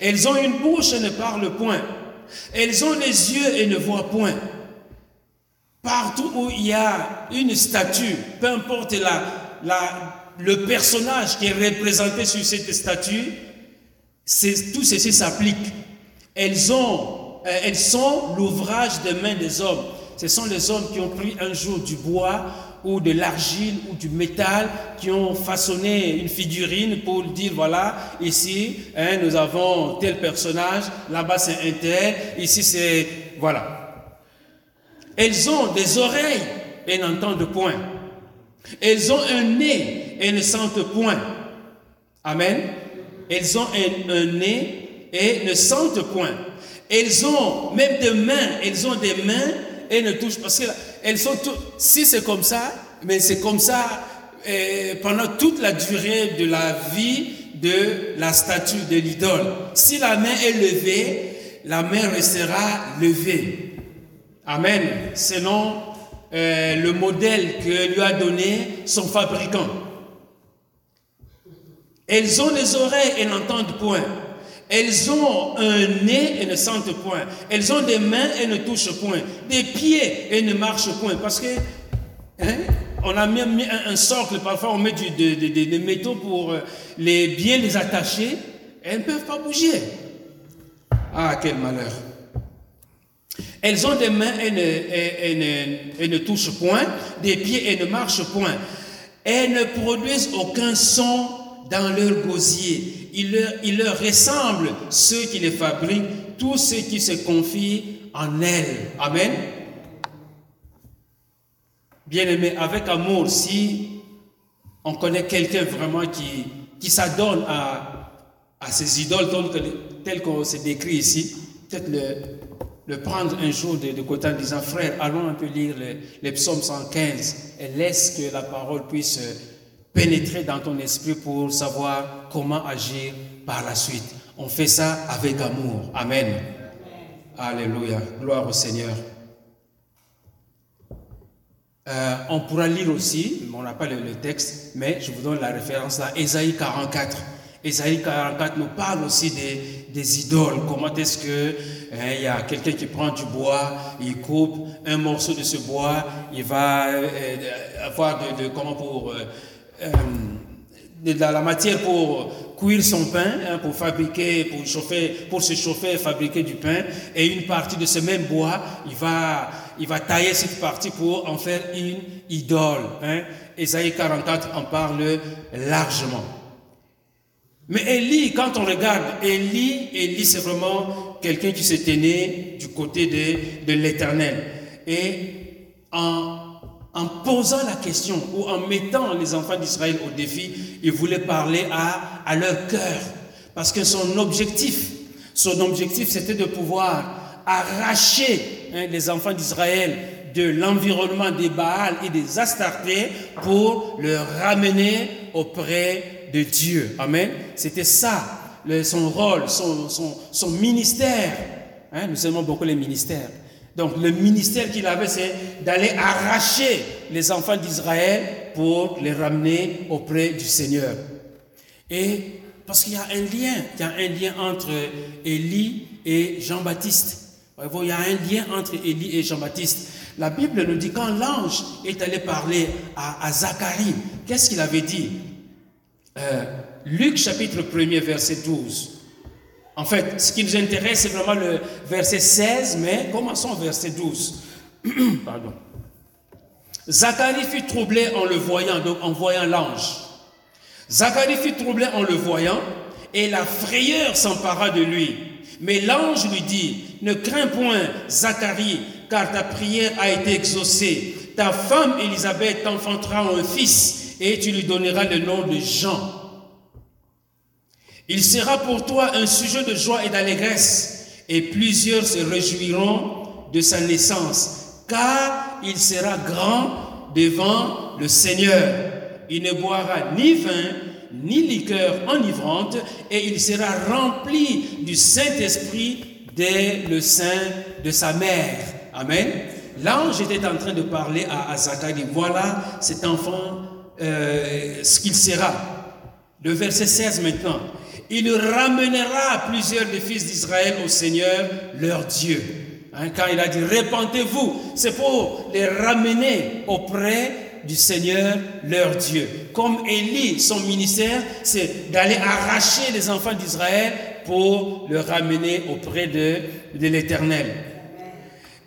Elles ont une bouche et ne parlent point. Elles ont les yeux et ne voient point. Partout où il y a une statue, peu importe la, le personnage qui est représenté sur cette statue, tout ceci s'applique. Elles, ont, euh, elles sont l'ouvrage des mains des hommes. Ce sont les hommes qui ont pris un jour du bois ou de l'argile ou du métal qui ont façonné une figurine pour dire voilà, ici hein, nous avons tel personnage, là-bas c'est un tel, ici c'est. Voilà. Elles ont des oreilles et n'entendent point. Elles ont un nez et ne sentent point. Amen. Elles ont un, nez et ne sentent point. Elles ont même des mains, elles ont des mains et ne touchent parce qu'elles sont toutes, si c'est comme ça, mais c'est comme ça eh, pendant toute la durée de la vie de la statue de l'idole. Si la main est levée, la main restera levée. Amen. Selon euh, le modèle que lui a donné son fabricant. Elles ont les oreilles et n'entendent point. Elles ont un nez et ne sentent point. Elles ont des mains et ne touchent point. Des pieds et ne marchent point. Parce que hein, on a même mis un, socle, parfois on met du, des de, de métaux pour euh, les, bien les attacher. Elles ne peuvent pas bouger. Ah, quel malheur. Elles ont des mains ne, et ne touchent point, des pieds et ne marchent point. Elles ne produisent aucun son dans leur gosier. Il leur, ressemble ceux qui les fabriquent, tous ceux qui se confient en elles. Amen. Bien-aimé, avec amour, si on connaît quelqu'un vraiment qui, qui s'adonne à, à ces idoles telles qu'on se décrit ici, peut-être le, le prendre un jour de, de, côté en disant, frère, allons un peu lire les, les psaumes 115 et laisse que la parole puisse pénétrer dans ton esprit pour savoir comment agir par la suite. On fait ça avec amour. Amen. Alléluia. Gloire au Seigneur. Euh, on pourra lire aussi, on n'a pas le, texte, mais je vous donne la référence là, Ésaïe 44. Ésaïe 44 nous parle aussi des, des idoles. Comment est-ce que hein, y a quelqu'un qui prend du bois, il coupe un morceau de ce bois, il va euh, euh, avoir de, comment pour de la matière pour cuire son pain, hein, pour fabriquer, pour chauffer, pour se chauffer et fabriquer du pain. Et une partie de ce même bois, il va, il va tailler cette partie pour en faire une idole. Hein. Ésaïe 44 en parle largement. Mais Élie, quand on regarde Élie, Élie c'est vraiment quelqu'un qui s'est né du côté de, de l'éternel. Et en en posant la question ou en mettant les enfants d'Israël au défi, il voulait parler à, à leur cœur. Parce que son objectif, son objectif, c'était de pouvoir arracher hein, les enfants d'Israël de l'environnement des Baals et des Astartés pour le ramener auprès de Dieu. Amen. C'était ça, son rôle, son, son, ministère. Hein, nous aimons beaucoup les ministères. Donc le ministère qu'il avait, c'est d'aller arracher les enfants d'Israël pour les ramener auprès du Seigneur. Et parce qu'il y a un lien, il y a un lien entre Élie et Jean-Baptiste. Il y a un lien entre Élie et Jean-Baptiste. La Bible nous dit quand l'ange est allé parler à, Zacharie, qu'est-ce qu'il avait dit? Euh, Luc chapitre 1er verset 12. En fait, ce qui nous intéresse, c'est vraiment le verset 16, mais commençons au verset 12. Pardon. Zacharie fut troublé en le voyant, donc en voyant l'ange. Zacharie fut troublé en le voyant, et la frayeur s'empara de lui. Mais l'ange lui dit, ne crains point, Zacharie, car ta prière a été exaucée. Ta femme Élisabeth t'enfantera un fils, et tu lui donneras le nom de Jean. Il sera pour toi un sujet de joie et d'allégresse, et plusieurs se réjouiront de sa naissance, car il sera grand devant le Seigneur. Il ne boira ni vin, ni liqueur enivrante, et il sera rempli du Saint-Esprit dès le sein de sa mère. Amen. L'ange était en train de parler à, Zacharie. Voilà cet enfant, euh, ce qu'il sera. Le verset 16 maintenant il ramènera plusieurs des fils d'Israël au Seigneur, leur Dieu. Hein, quand il a dit répentez-vous, c'est pour les ramener auprès du Seigneur, leur Dieu. Comme Élie, son ministère, c'est d'aller arracher les enfants d'Israël pour le ramener auprès de, l'Éternel.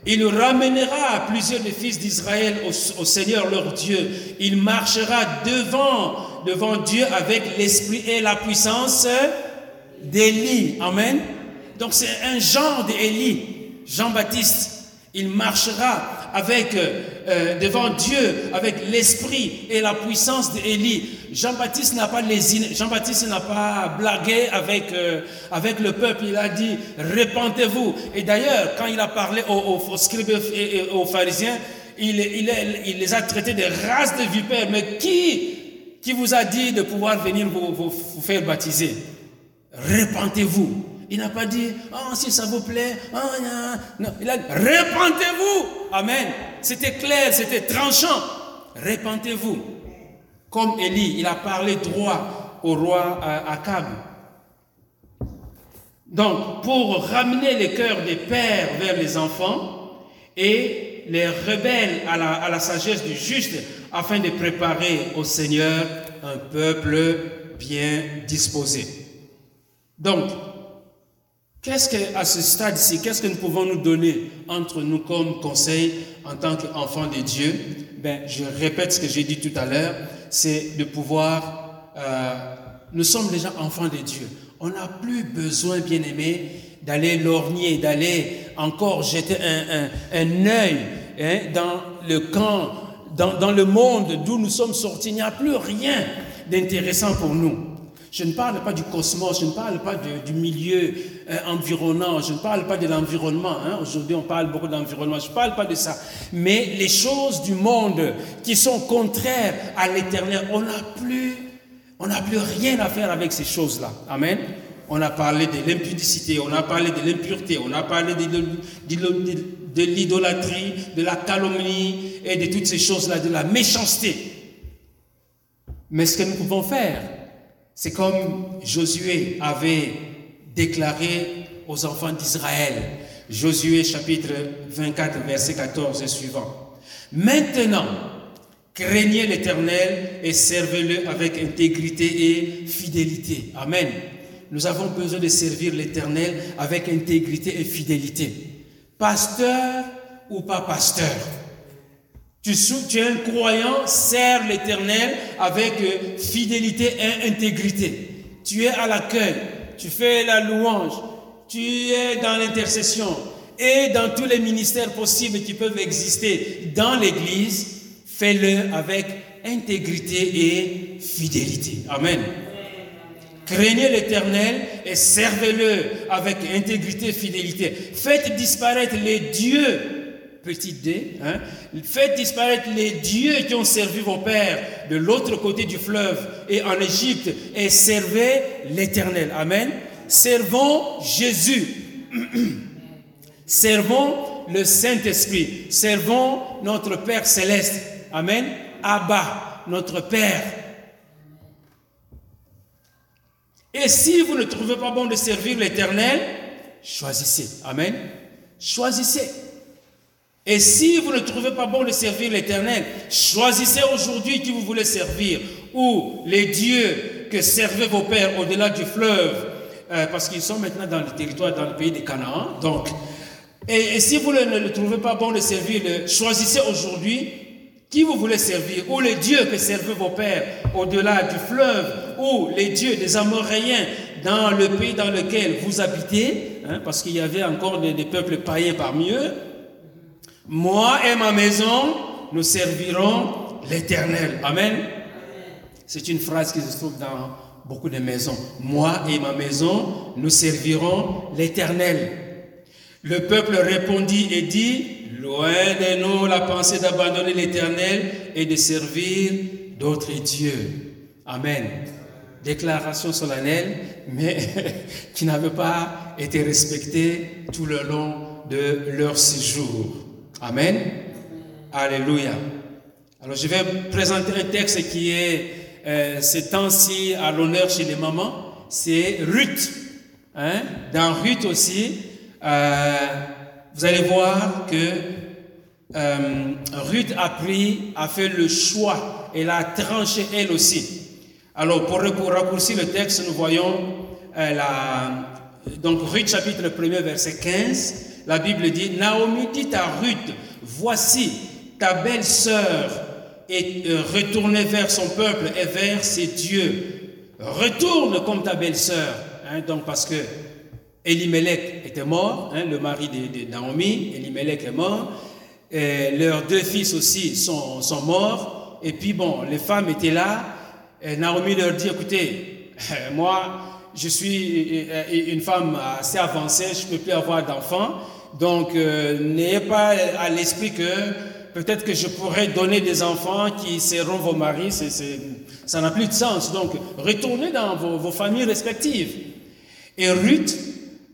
Il ramènera plusieurs des fils d'Israël au, Seigneur leur Dieu. Il marchera devant devant Dieu avec l'esprit et la puissance d'Élie. Amen. Donc c'est un genre d'Élie, Jean-Baptiste. Il marchera avec euh, devant Dieu avec l'esprit et la puissance d'Élie. Jean-Baptiste n'a pas Jean-Baptiste n'a pas blagué avec euh, avec le peuple. Il a dit répentez-vous. Et d'ailleurs, quand il a parlé aux, scribes et aux pharisiens, il, les a traités de race de vipères. Mais qui qui vous a dit de pouvoir venir vous, faire baptiser. Répentez-vous. Il n'a pas dit, oh, si ça vous plaît, oh, non. Il a dit, répentez-vous. Amen. C'était clair, c'était tranchant. Répentez-vous. Comme Élie, il a parlé droit au roi Akab. Donc, pour ramener les cœurs des pères vers les enfants et les rebelles à la sagesse du juste, afin de préparer au Seigneur un peuple bien disposé. Donc, qu'est-ce que, à ce stade-ci, qu'est-ce que nous pouvons nous donner entre nous comme conseil en tant qu'enfants de Dieu? Ben, je répète ce que j'ai dit tout à l'heure, c'est de pouvoir, euh, nous sommes déjà enfants de Dieu. On n'a plus besoin, bien aimé, d'aller lorgner, d'aller encore jeter un, un, œil hein, dans le camp dans, le monde d'où nous sommes sortis, il n'y a plus rien d'intéressant pour nous. Je ne parle pas du cosmos, je ne parle pas du milieu euh, environnant, je ne parle pas de l'environnement. Hein. Aujourd'hui, on parle beaucoup d'environnement, je ne parle pas de ça. Mais les choses du monde qui sont contraires à l'éternel, on n'a plus, plus rien à faire avec ces choses-là. Amen. On a parlé de l'impudicité, on a parlé de l'impureté, on a parlé de, de l'idolâtrie, de la calomnie et de toutes ces choses-là, de la méchanceté. Mais ce que nous pouvons faire, C'est comme Josué avait déclaré aux enfants d'Israël. Josué chapitre 24, verset 14 et suivant. Maintenant, craignez l'Éternel et servez-le avec intégrité et fidélité. Amen. Nous avons besoin de servir l'Éternel avec intégrité et fidélité. Pasteur ou pas pasteur. Tu, es un croyant, sers l'Éternel avec euh, fidélité et intégrité. Tu es à l'accueil, tu fais la louange, tu es dans l'intercession et dans tous les ministères possibles qui peuvent exister dans l'Église, fais-le avec intégrité et fidélité. Amen. Craignez l'Éternel et servez-le avec intégrité et fidélité. Faites disparaître les dieux, petit d, hein, faites disparaître les dieux qui ont servi vos pères de l'autre côté du fleuve et en Égypte et servez l'Éternel. Amen. Servons Jésus. Servons le Saint-Esprit. Servons notre Père céleste. Amen. Abba, notre Père. Et si vous ne trouvez pas bon de servir l'Éternel, choisissez. Amen. Choisissez. Et si vous ne trouvez pas bon de servir l'Éternel, choisissez aujourd'hui qui vous voulez servir. Ou les dieux que servaient vos pères au-delà du fleuve, euh, parce qu'ils sont maintenant dans le territoire, dans le pays de Canaan. Donc, et, si vous ne, le trouvez pas bon de servir, choisissez aujourd'hui qui vous voulez servir, ou les dieux que servaient vos pères au-delà du fleuve, ou les dieux des Amoréens dans le pays dans lequel vous habitez, hein, parce qu'il y avait encore des, peuples païens parmi eux. Moi et ma maison, nous servirons l'Éternel. Amen. C'est une phrase qui se trouve dans beaucoup de maisons. Moi et ma maison, nous servirons l'Éternel. Le peuple répondit et dit, loin de nous la pensée d'abandonner l'Éternel et de servir d'autres dieux. Amen. Déclaration solennelle, mais qui n'avait pas été respectée tout le long de leur séjour. Amen. Alléluia. Alors je vais présenter un texte qui est euh, ces temps-ci à l'honneur chez les mamans, c'est Ruth. Hein? Dans Ruth aussi, euh, vous allez voir que euh, Ruth a pris, a fait le choix, elle a tranché elle aussi. Alors pour raccourcir le texte, nous voyons la, donc Ruth chapitre 1 verset 15, la Bible dit, Naomi dit à Ruth, voici ta belle sœur et euh, retourner vers son peuple et vers ses dieux. Retourne comme ta belle-sœur. Hein, donc parce que Elimelech était mort, hein, le mari de, Naomi, Elimelech est mort. Et leurs deux fils aussi sont, sont, morts. Et puis bon, les femmes étaient là. Et Naomi leur dit, écoutez, moi, je suis une femme assez avancée, je ne peux plus avoir d'enfants. Donc, euh, n'ayez pas à l'esprit que peut-être que je pourrais donner des enfants qui seront vos maris, ça n'a plus de sens. Donc, retournez dans vos, familles respectives. Et Ruth,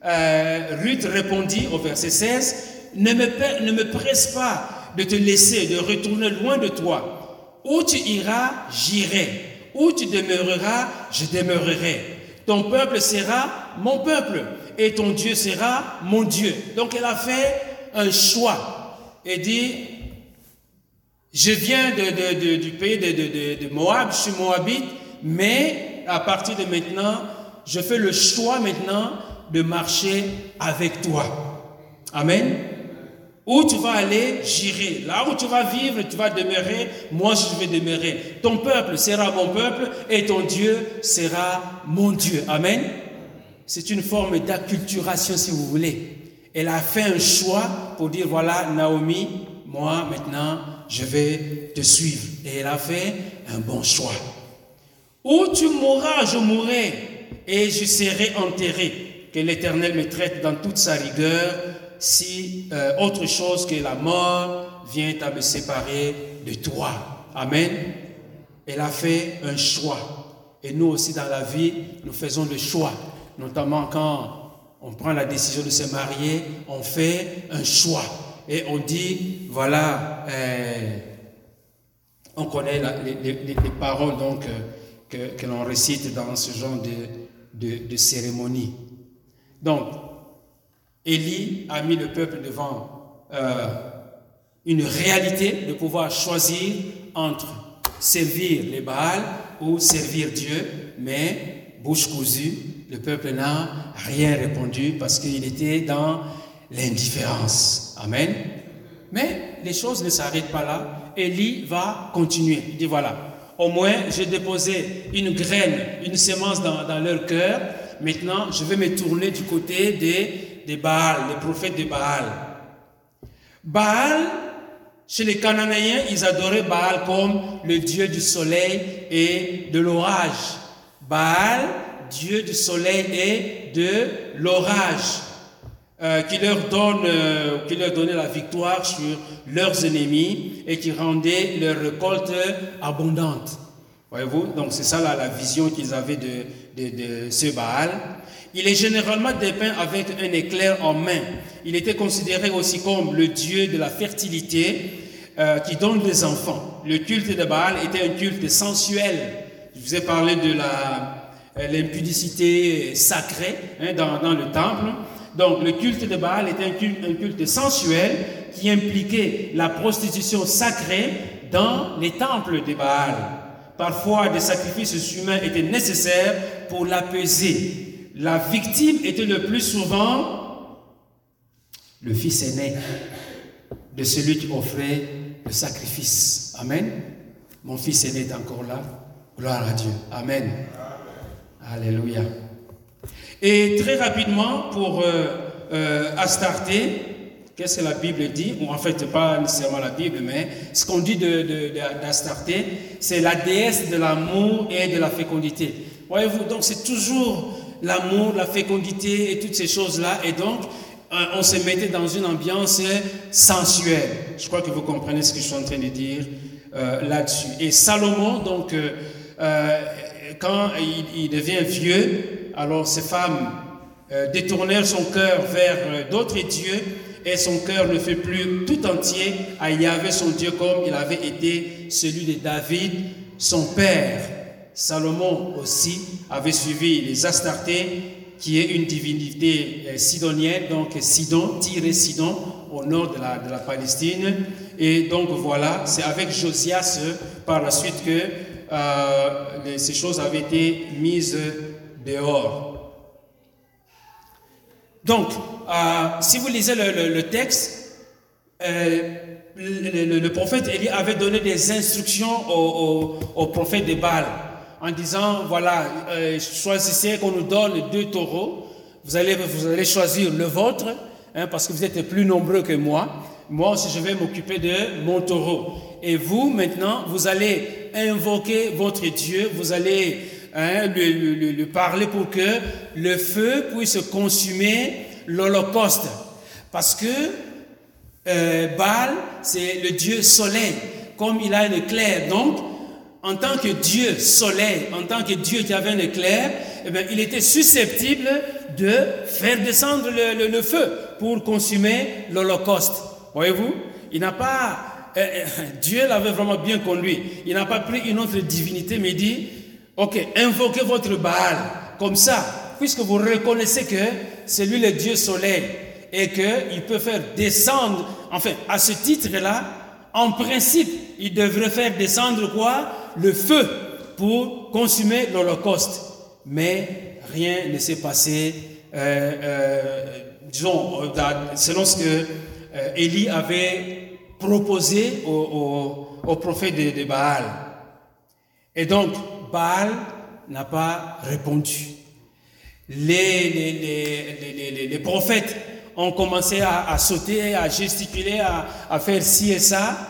euh, Ruth répondit au verset 16, ne me, ne me presse pas de te laisser, de retourner loin de toi. Où tu iras, j'irai. Où tu demeureras, je demeurerai. Ton peuple sera mon peuple et ton Dieu sera mon Dieu. Donc elle a fait un choix et dit, je viens du pays de, Moab, je suis moabite, mais à partir de maintenant, je fais le choix maintenant de marcher avec toi. Amen. Où tu vas aller, j'irai. Là où tu vas vivre, tu vas demeurer, moi je vais demeurer. Ton peuple sera mon peuple et ton Dieu sera mon Dieu. Amen. C'est une forme d'acculturation si vous voulez. Elle a fait un choix pour dire, voilà, Naomi, moi maintenant, je vais te suivre. Et elle a fait un bon choix. Où tu mourras, je mourrai, et je serai enterré. Que l'Éternel me traite dans toute sa rigueur, si euh, autre chose que la mort vient à me séparer de toi. Amen. Elle a fait un choix. Et nous aussi dans la vie, nous faisons le choix. Notamment quand on prend la décision de se marier, on fait un choix et on dit, voilà, euh, on connaît les, paroles donc euh, que, l'on récite dans ce genre de, de, cérémonie. Donc, Élie a mis le peuple devant euh, une réalité de pouvoir choisir entre servir les Baals ou servir Dieu, mais bouche cousue, le peuple n'a rien répondu parce qu'il était dans l'indifférence. Amen. Mais les choses ne s'arrêtent pas là. Élie va continuer. Il dit voilà, au moins j'ai déposé une graine, une semence dans, leur cœur. Maintenant, je vais me tourner du côté des, des Baals, les prophètes de Baal. Baal, chez les Cananéens, ils adoraient Baal comme le dieu du soleil et de l'orage. Baal, dieu du soleil et de l'orage. Euh, qui, leur donne, euh, donnait la victoire sur leurs ennemis et qui rendait leur récolte abondante. Voyez-vous Donc c'est ça la vision qu'ils avaient de, ce Baal. Il est généralement dépeint avec un éclair en main. Il était considéré aussi comme le dieu de la fertilité euh, qui donne des enfants. Le culte de Baal était un culte sensuel. Je vous ai parlé de l'impudicité sacrée hein, dans le temple. Donc le culte de Baal était un culte, sensuel qui impliquait la prostitution sacrée dans les temples de Baal. Parfois, des sacrifices humains étaient nécessaires pour l'apaiser. La victime était le plus souvent le fils aîné de celui qui offrait le sacrifice. Amen. Mon fils aîné est encore là. Gloire à Dieu. Amen. Alléluia. Et très rapidement, pour euh, euh, Astarté, qu'est-ce que la Bible dit? Ou en fait, pas nécessairement la Bible, mais ce qu'on dit d'Astarté, c'est la déesse de l'amour et de la fécondité. Voyez-vous, donc c'est toujours l'amour, la fécondité et toutes ces choses-là. Et donc, euh, on se mettait dans une ambiance sensuelle. Je crois que vous comprenez ce que je suis en train de dire euh, là-dessus. Et Salomon, donc, euh, quand il, devient vieux, alors ces femmes détournèrent son cœur vers d'autres dieux et son cœur ne fait plus tout entier à Yahvé son Dieu comme il avait été celui de David, son père. Salomon aussi avait suivi les Astartés, qui est une divinité euh, sidonienne, donc Sidon, tiré Sidon, au nord de la, Palestine. Et donc voilà, c'est avec Josias par la suite que ces choses avaient été mises dehors. Donc, euh, si vous lisez le, texte, euh, le, prophète Élie avait donné des instructions au, prophète de Baal en disant, voilà, euh, choisissez qu'on nous donne deux taureaux, vous allez, vous allez choisir le vôtre, hein, parce que vous êtes plus nombreux que moi. Moi aussi, je vais m'occuper de mon taureau. Et vous, maintenant, vous allez invoquer votre Dieu, vous allez hein, le, parler pour que le feu puisse consumer l'Holocauste. Parce que euh, Baal, c'est le Dieu soleil, comme il a un éclair. Donc, en tant que Dieu soleil, en tant que Dieu qui avait un éclair, eh il était susceptible de faire descendre le, feu pour consumer l'Holocauste. Voyez-vous? Il n'a pas... Euh, euh, Dieu l'avait vraiment bien conduit. Il n'a pas pris une autre divinité, mais dit, Ok, invoquez votre Baal. Comme ça, puisque vous reconnaissez que c'est lui le Dieu soleil et qu'il peut faire descendre, enfin, à ce titre-là, en principe, il devrait faire descendre quoi? Le feu pour consumer l'Holocauste. Mais rien ne s'est passé, euh, euh, disons, euh, selon ce que Élie avait proposé au, prophète de, Baal. Et donc, Baal n'a pas répondu. Les, prophètes ont commencé à, sauter, à gesticuler, à, faire ci et ça,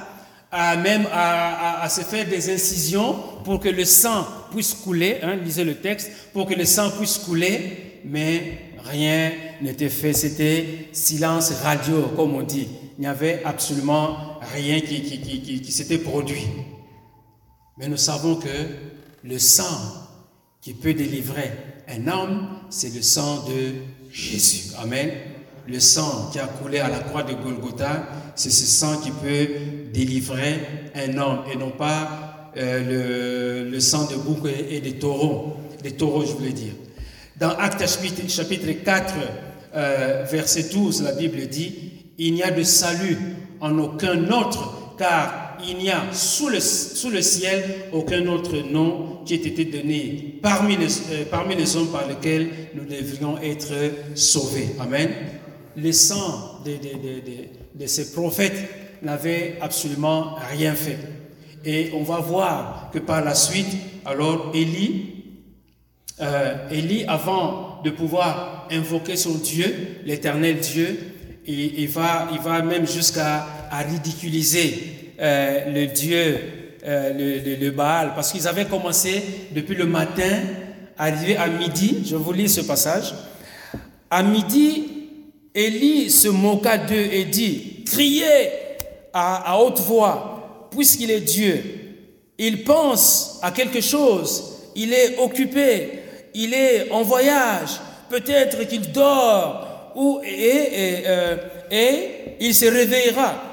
à même à, se faire des incisions pour que le sang puisse couler, hein, lisez le texte, pour que le sang puisse couler, mais rien n'était fait. C'était silence radio, comme on dit. Il n'y avait absolument rien qui, qui, qui, qui s'était produit. Mais nous savons que le sang qui peut délivrer un homme, c'est le sang de Jésus. Amen. Le sang qui a coulé à la croix de Golgotha, c'est ce sang qui peut délivrer un homme et non pas le, le, sang de bouc et, et, des taureaux, des taureaux, je voulais dire. Dans Actes chapitre, chapitre 4, verset 12, la Bible dit, il n'y a de salut en aucun autre, car il n'y a sous le, sous le ciel aucun autre nom qui ait été donné parmi les, parmi les hommes par lesquels nous devrions être sauvés. Amen. Le sang de, de, de, de ces prophètes n'avait absolument rien fait. Et on va voir que par la suite, alors Élie, euh, avant de pouvoir invoquer son Dieu, l'éternel Dieu, il, va, même jusqu'à ridiculiser euh, le Dieu, euh, Baal, parce qu'ils avaient commencé depuis le matin, arrivé à midi, je vous lis ce passage, à midi, Élie se moqua d'eux et dit, criez à, haute voix, puisqu'il est Dieu. Il pense à quelque chose, il est occupé, il est en voyage, peut-être qu'il dort, ou, et, et, euh, il se réveillera.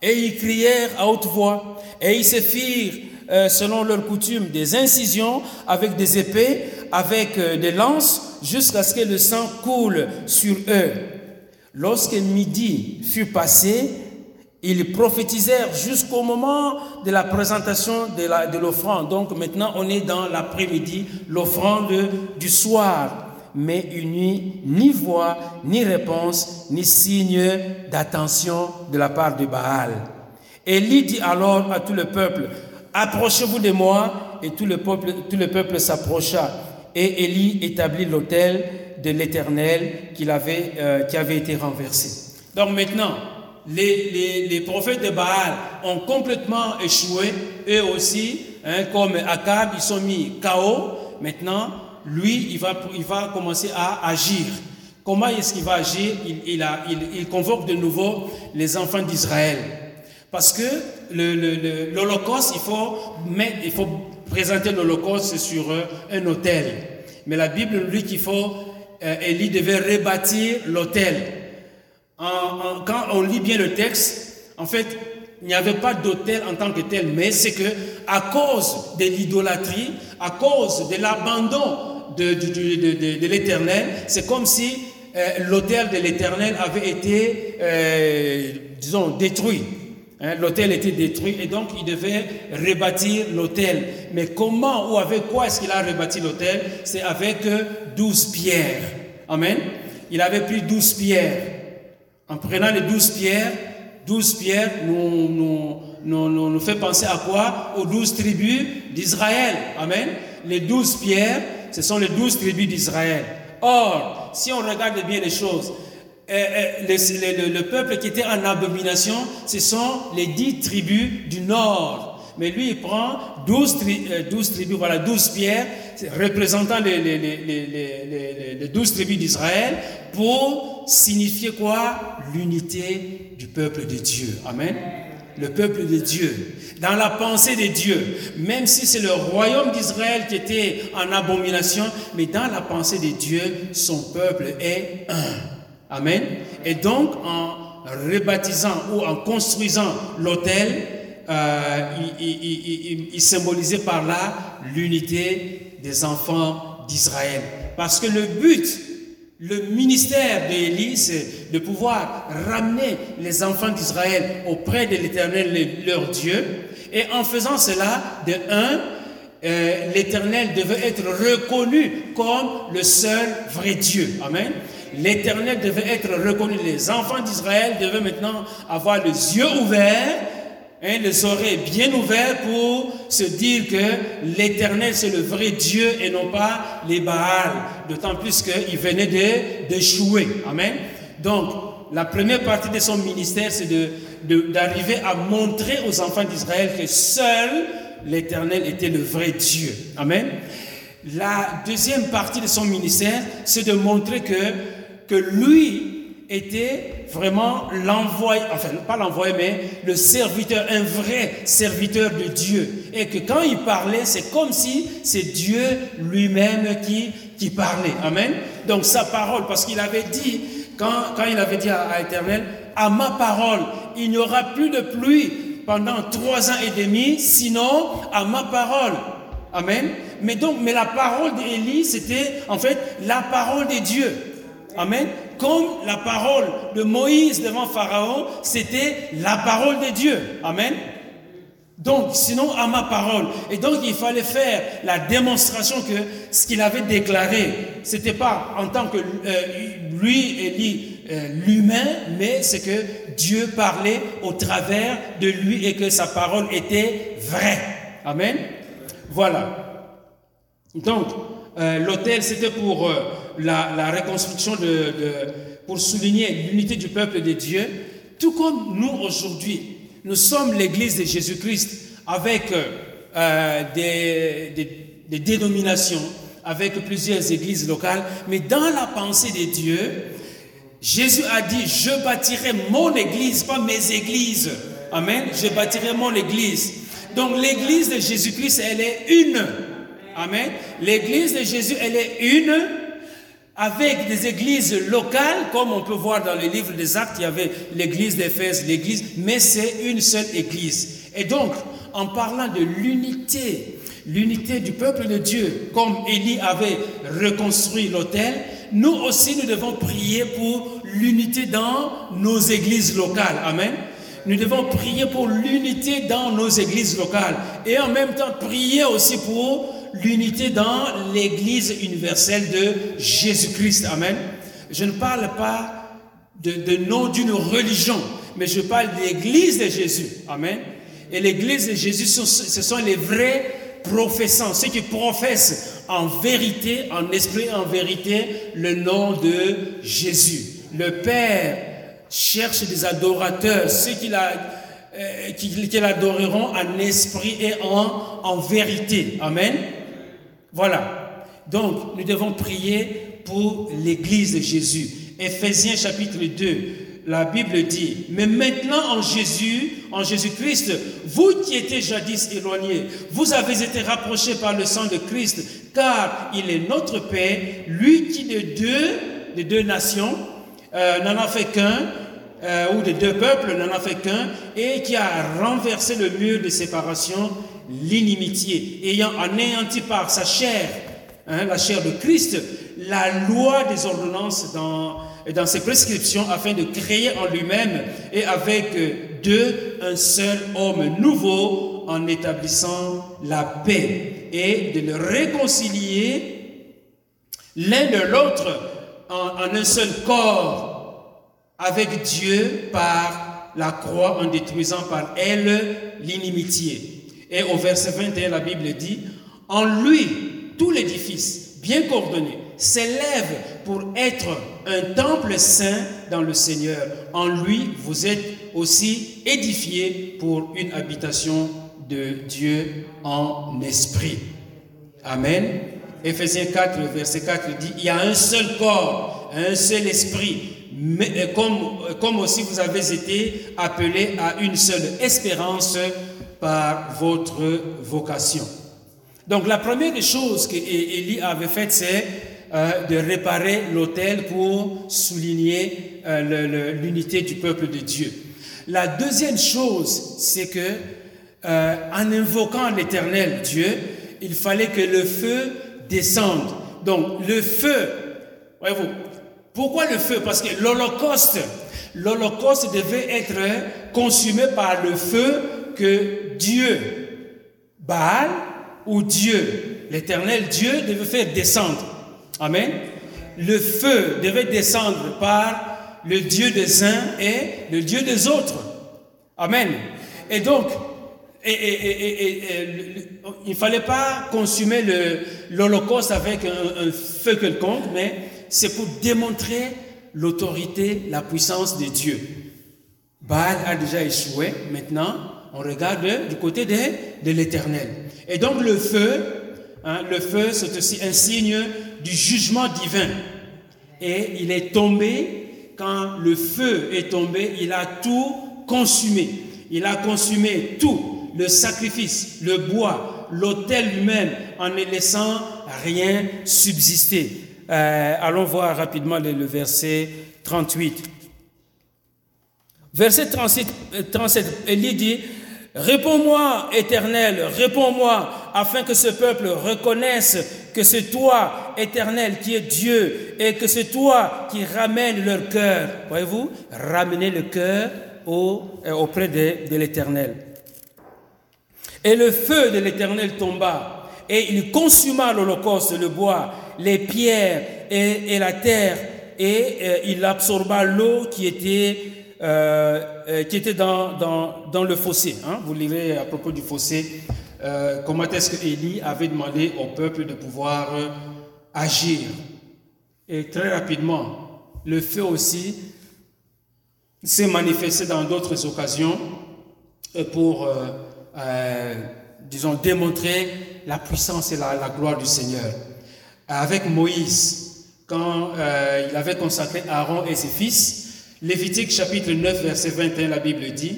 Et ils crièrent à haute voix, et ils se firent, euh, selon leur coutume, des incisions avec des épées, avec euh, des lances, jusqu'à ce que le sang coule sur eux. Lorsque midi fut passé, ils prophétisèrent jusqu'au moment de la présentation de l'offrande. Donc maintenant, on est dans l'après-midi, l'offrande du soir. Mais il n'y ni voix, ni réponse, ni signe d'attention de la part de Baal. Élie dit alors à tout le peuple, approchez-vous de moi. Et tout le peuple, tout le peuple s'approcha. Et Élie établit l'autel de l'Éternel qui avait, euh, qui avait été renversé. Donc maintenant, les, les, prophètes de Baal ont complètement échoué, eux aussi, hein, comme Akab, ils sont mis KO. Maintenant, lui, il va, il va commencer à agir. Comment est-ce qu'il va agir? Il, il, a, il, convoque de nouveau les enfants d'Israël. Parce que l'Holocauste, il, faut il faut présenter l'Holocauste sur un autel. Mais la Bible nous dit qu'il faut, euh, Élie devait rebâtir l'autel. En, en, quand on lit bien le texte, en fait, il n'y avait pas d'autel en tant que tel, mais c'est que à cause de l'idolâtrie, à cause de l'abandon de, de, de, de l'Éternel, c'est comme si euh, l'autel de l'Éternel avait été, euh, disons, détruit. Hein, l'autel était détruit et donc il devait rebâtir l'autel. Mais comment ou avec quoi est-ce qu'il a rebâti l'autel? C'est avec douze pierres. Amen. Il avait pris douze pierres. En prenant les douze pierres, douze pierres nous, nous, nous, nous, fait penser à quoi? Aux douze tribus d'Israël. Amen. Les douze pierres, ce sont les douze tribus d'Israël. Or, si on regarde bien les choses, euh, le, le, le, peuple qui était en abomination, ce sont les dix tribus du nord. Mais lui, il prend douze, tri, euh, tribus, voilà, douze pierres, représentant les, les, les, les douze tribus d'Israël, pour signifier quoi? L'unité du peuple de Dieu. Amen. Le peuple de Dieu. Dans la pensée de Dieu. Même si c'est le royaume d'Israël qui était en abomination, mais dans la pensée de Dieu, son peuple est un. Amen. Et donc, en rebaptisant ou en construisant l'autel, euh, il, il, symbolisait par là l'unité des enfants d'Israël. Parce que le but, le ministère d'Élie, c'est de pouvoir ramener les enfants d'Israël auprès de l'Éternel, leur Dieu. Et en faisant cela, de un, euh, l'Éternel devait être reconnu comme le seul vrai Dieu. Amen l'Éternel devait être reconnu. Les enfants d'Israël devaient maintenant avoir les yeux ouverts, hein, les oreilles bien ouvertes pour se dire que l'Éternel c'est le vrai Dieu et non pas les Baals. D'autant plus qu'ils venaient d'échouer. Amen. Donc, la première partie de son ministère, c'est d'arriver de, à montrer aux enfants d'Israël que seul l'Éternel était le vrai Dieu. Amen. La deuxième partie de son ministère, c'est de montrer que que lui était vraiment l'envoyé, enfin pas l'envoyé, mais le serviteur, un vrai serviteur de Dieu. Et que quand il parlait, c'est comme si c'est Dieu lui-même qui, qui parlait. Amen. Donc sa parole, parce qu'il avait dit, quand, quand il avait dit à, à Éternel, à ma parole, il n'y aura plus de pluie pendant trois ans et demi, sinon à ma parole. Amen. Mais donc, mais la parole d'Élie, c'était en fait la parole de Dieu. Amen. Comme la parole de Moïse devant Pharaon, c'était la parole de Dieu. Amen. Donc, sinon à ma parole. Et donc, il fallait faire la démonstration que ce qu'il avait déclaré, c'était pas en tant que euh, lui, Élie, euh, l'humain, mais c'est que Dieu parlait au travers de lui et que sa parole était vraie. Amen. Voilà. Donc, euh, l'autel, c'était pour la, reconstruction de pour souligner l'unité du peuple de Dieu, tout comme nous aujourd'hui. Nous sommes l'Église de Jésus-Christ avec euh, des, des, dénominations, avec plusieurs églises locales, mais dans la pensée de Dieu, Jésus a dit, je bâtirai mon église, pas mes églises. Amen. Je bâtirai mon église. Donc l'église de Jésus-Christ, elle est une. Amen. L'église de Jésus, elle est une avec des églises locales, comme on peut voir dans le livre des Actes, il y avait l'église d'Éphèse, l'église, mais c'est une seule église. Et donc, en parlant de l'unité, l'unité du peuple de Dieu, comme Élie avait reconstruit l'autel, nous aussi nous devons prier pour l'unité dans nos églises locales. Amen. Nous devons prier pour l'unité dans nos églises locales et en même temps prier aussi pour l'unité dans l'Église universelle de Jésus-Christ. Amen. Je ne parle pas de, nom d'une religion, mais je parle de l'Église de Jésus. Amen. Et l'Église de Jésus, ce sont les vrais professants, ceux qui professent en vérité, en esprit, en vérité, le nom de Jésus. Le Père cherche des adorateurs, ceux qui euh, l'adoreront en esprit et en, en vérité. Amen. Voilà. Donc, nous devons prier pour l'Église de Jésus. Éphésiens chapitre 2, la Bible dit, mais maintenant en Jésus, en Jésus-Christ, vous qui étiez jadis éloignés, vous avez été rapprochés par le sang de Christ, car il est notre Père, lui qui de deux, de deux nations, euh, n'en a fait qu'un, euh, ou de deux peuples n'en a fait qu'un, et qui a renversé le mur de séparation l'inimitié, ayant anéanti par sa chair, hein, la chair de Christ, la loi des ordonnances dans, dans ses prescriptions afin de créer en lui-même et avec deux un seul homme nouveau en établissant la paix et de le réconcilier l'un de l'autre en, en un seul corps avec Dieu par la croix en détruisant par elle l'inimitié. Et au verset 21, la Bible dit, en lui, tout l'édifice, bien coordonné, s'élève pour être un temple saint dans le Seigneur. En lui, vous êtes aussi édifiés pour une habitation de Dieu en esprit. Amen. Ephésiens 4, verset 4 dit, il y a un seul corps, un seul esprit, mais euh, comme, euh, comme aussi vous avez été appelés à une seule espérance par votre vocation. Donc la première des choses que Élie avait faites, c'est euh, de réparer l'autel pour souligner euh, l'unité du peuple de Dieu. La deuxième chose, c'est que euh, en invoquant l'Éternel Dieu, il fallait que le feu descende. Donc le feu, voyez-vous, pourquoi le feu? Parce que l'Holocauste, l'Holocauste devait être consumé par le feu que Dieu, Baal ou Dieu, l'éternel Dieu, devait faire descendre. Amen. Le feu devait descendre par le Dieu des uns et le Dieu des autres. Amen. Et donc, il ne fallait pas consumer l'Holocauste avec un, un, feu quelconque, mais c'est pour démontrer l'autorité, la puissance de Dieu. Baal a déjà échoué, maintenant, on regarde du côté de, de l'éternel. Et donc le feu, hein, le feu, c'est aussi un signe du jugement divin. Et il est tombé, quand le feu est tombé, il a tout consumé. Il a consumé tout, le sacrifice, le bois, l'autel lui-même, en ne laissant rien subsister. Euh, allons voir rapidement le, verset 38. Verset 37, 37 Élie dit, Réponds-moi, Éternel, réponds-moi, afin que ce peuple reconnaisse que c'est toi, Éternel, qui es Dieu, et que c'est toi qui ramènes leur cœur. Voyez-vous, ramener le cœur au, euh, auprès de, l'Éternel. Et le feu de l'Éternel tomba, et il consuma l'holocauste, le bois, les pierres et, et la terre, et euh, il absorba l'eau qui était euh, euh, qui était dans, dans, dans le fossé. Hein. Vous lirez à propos du fossé, euh, comment est-ce que Élie avait demandé au peuple de pouvoir euh, agir. Et très rapidement, le feu aussi s'est manifesté dans d'autres occasions pour, disons, démontrer la puissance et la, la, gloire du Seigneur. Avec Moïse, quand il avait consacré Aaron et ses fils, Lévitique chapitre 9, verset 21, la Bible dit,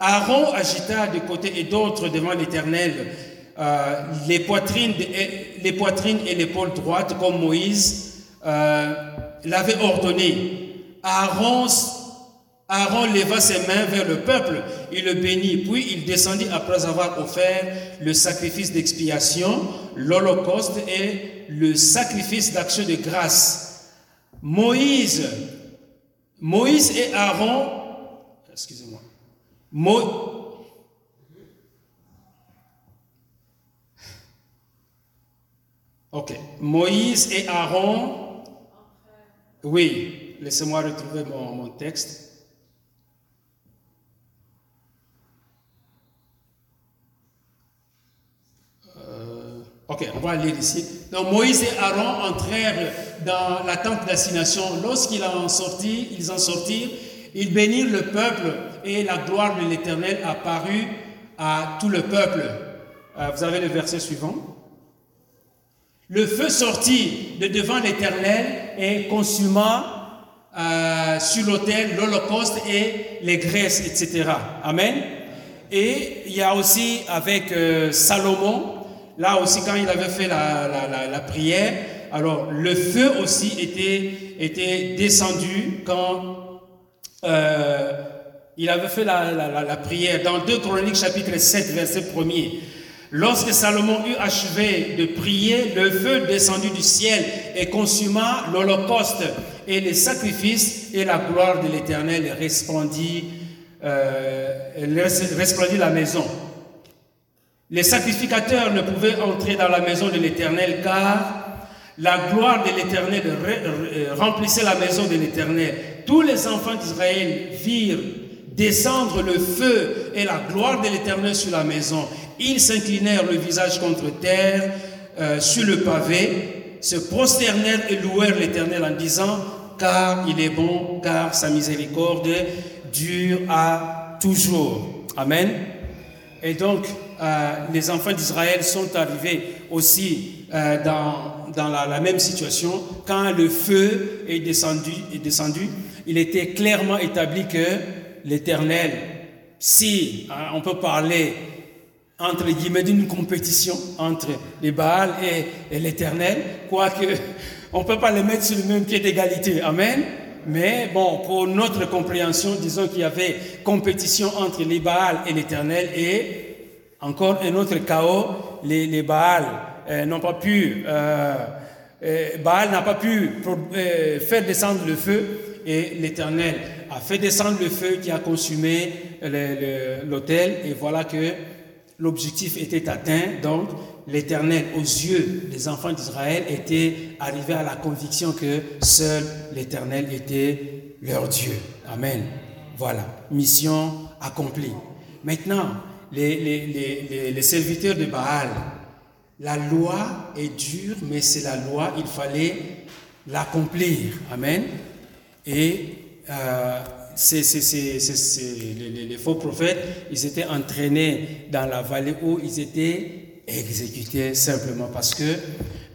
Aaron agita de côté et d'autre devant l'Éternel euh, les, poitrines, les poitrines et l'épaule droite comme Moïse euh, l'avait ordonné. Aaron, Aaron leva ses mains vers le peuple, il le bénit, puis il descendit après avoir offert le sacrifice d'expiation, l'holocauste et le sacrifice d'action de grâce. Moïse Moïse et Aaron, excusez-moi, Mo... Ok, Moïse et Aaron, oui, laissez-moi retrouver mon, mon texte. Ok, on va lire ici. Donc Moïse et Aaron entrèrent dans la tente d'assignation. Lorsqu'ils en sortirent, ils en sortirent, ils bénirent le peuple et la gloire de l'Éternel apparut à tout le peuple. Euh, vous avez le verset suivant. Le feu sortit de devant l'Éternel et consuma euh, sur l'autel l'Holocauste et les graisses, etc. Amen. Et il y a aussi avec euh, Salomon, Là aussi, quand il avait fait la, prière, alors le feu aussi était, descendu quand euh, il avait fait la, prière. Dans 2 Chroniques chapitre 7, verset 1er. Lorsque Salomon eut achevé de prier, le feu descendu du ciel et consuma l'holocauste et les sacrifices et la gloire de l'Éternel resplendit, euh, resplendit la maison. Les sacrificateurs ne pouvaient entrer dans la maison de l'Éternel car la gloire de l'Éternel remplissait la maison de l'Éternel. Tous les enfants d'Israël virent descendre le feu et la gloire de l'Éternel sur la maison. Ils s'inclinèrent le visage contre terre euh, sur le pavé, se prosternèrent et louèrent l'Éternel en disant, car il est bon, car sa miséricorde dure à toujours. Amen. Et donc, euh, les enfants d'Israël sont arrivés aussi euh, dans, la, même situation. Quand le feu est descendu, descendu il était clairement établi que l'Éternel, si hein, on peut parler entre guillemets d'une compétition entre les Baals et, et l'Éternel, quoique on ne peut pas les mettre sur le même pied d'égalité. Amen. Mais bon, pour notre compréhension, disons qu'il y avait compétition entre les Baals et l'Éternel et encore un autre chaos, les, les euh, n'ont pas pu, euh, euh, Baal n'a pas pu faire descendre le feu et l'Éternel a fait descendre le feu qui a consumé l'autel et voilà que l'objectif était atteint. Donc l'Éternel, aux yeux des enfants d'Israël, était arrivé à la conviction que seul l'Éternel était leur Dieu. Amen. Voilà, mission accomplie. Maintenant, les, serviteurs de Baal. La loi est dure, mais c'est la loi, il fallait l'accomplir. Amen. Et euh, les, faux prophètes, ils étaient entraînés dans la vallée où ils étaient exécutés simplement parce que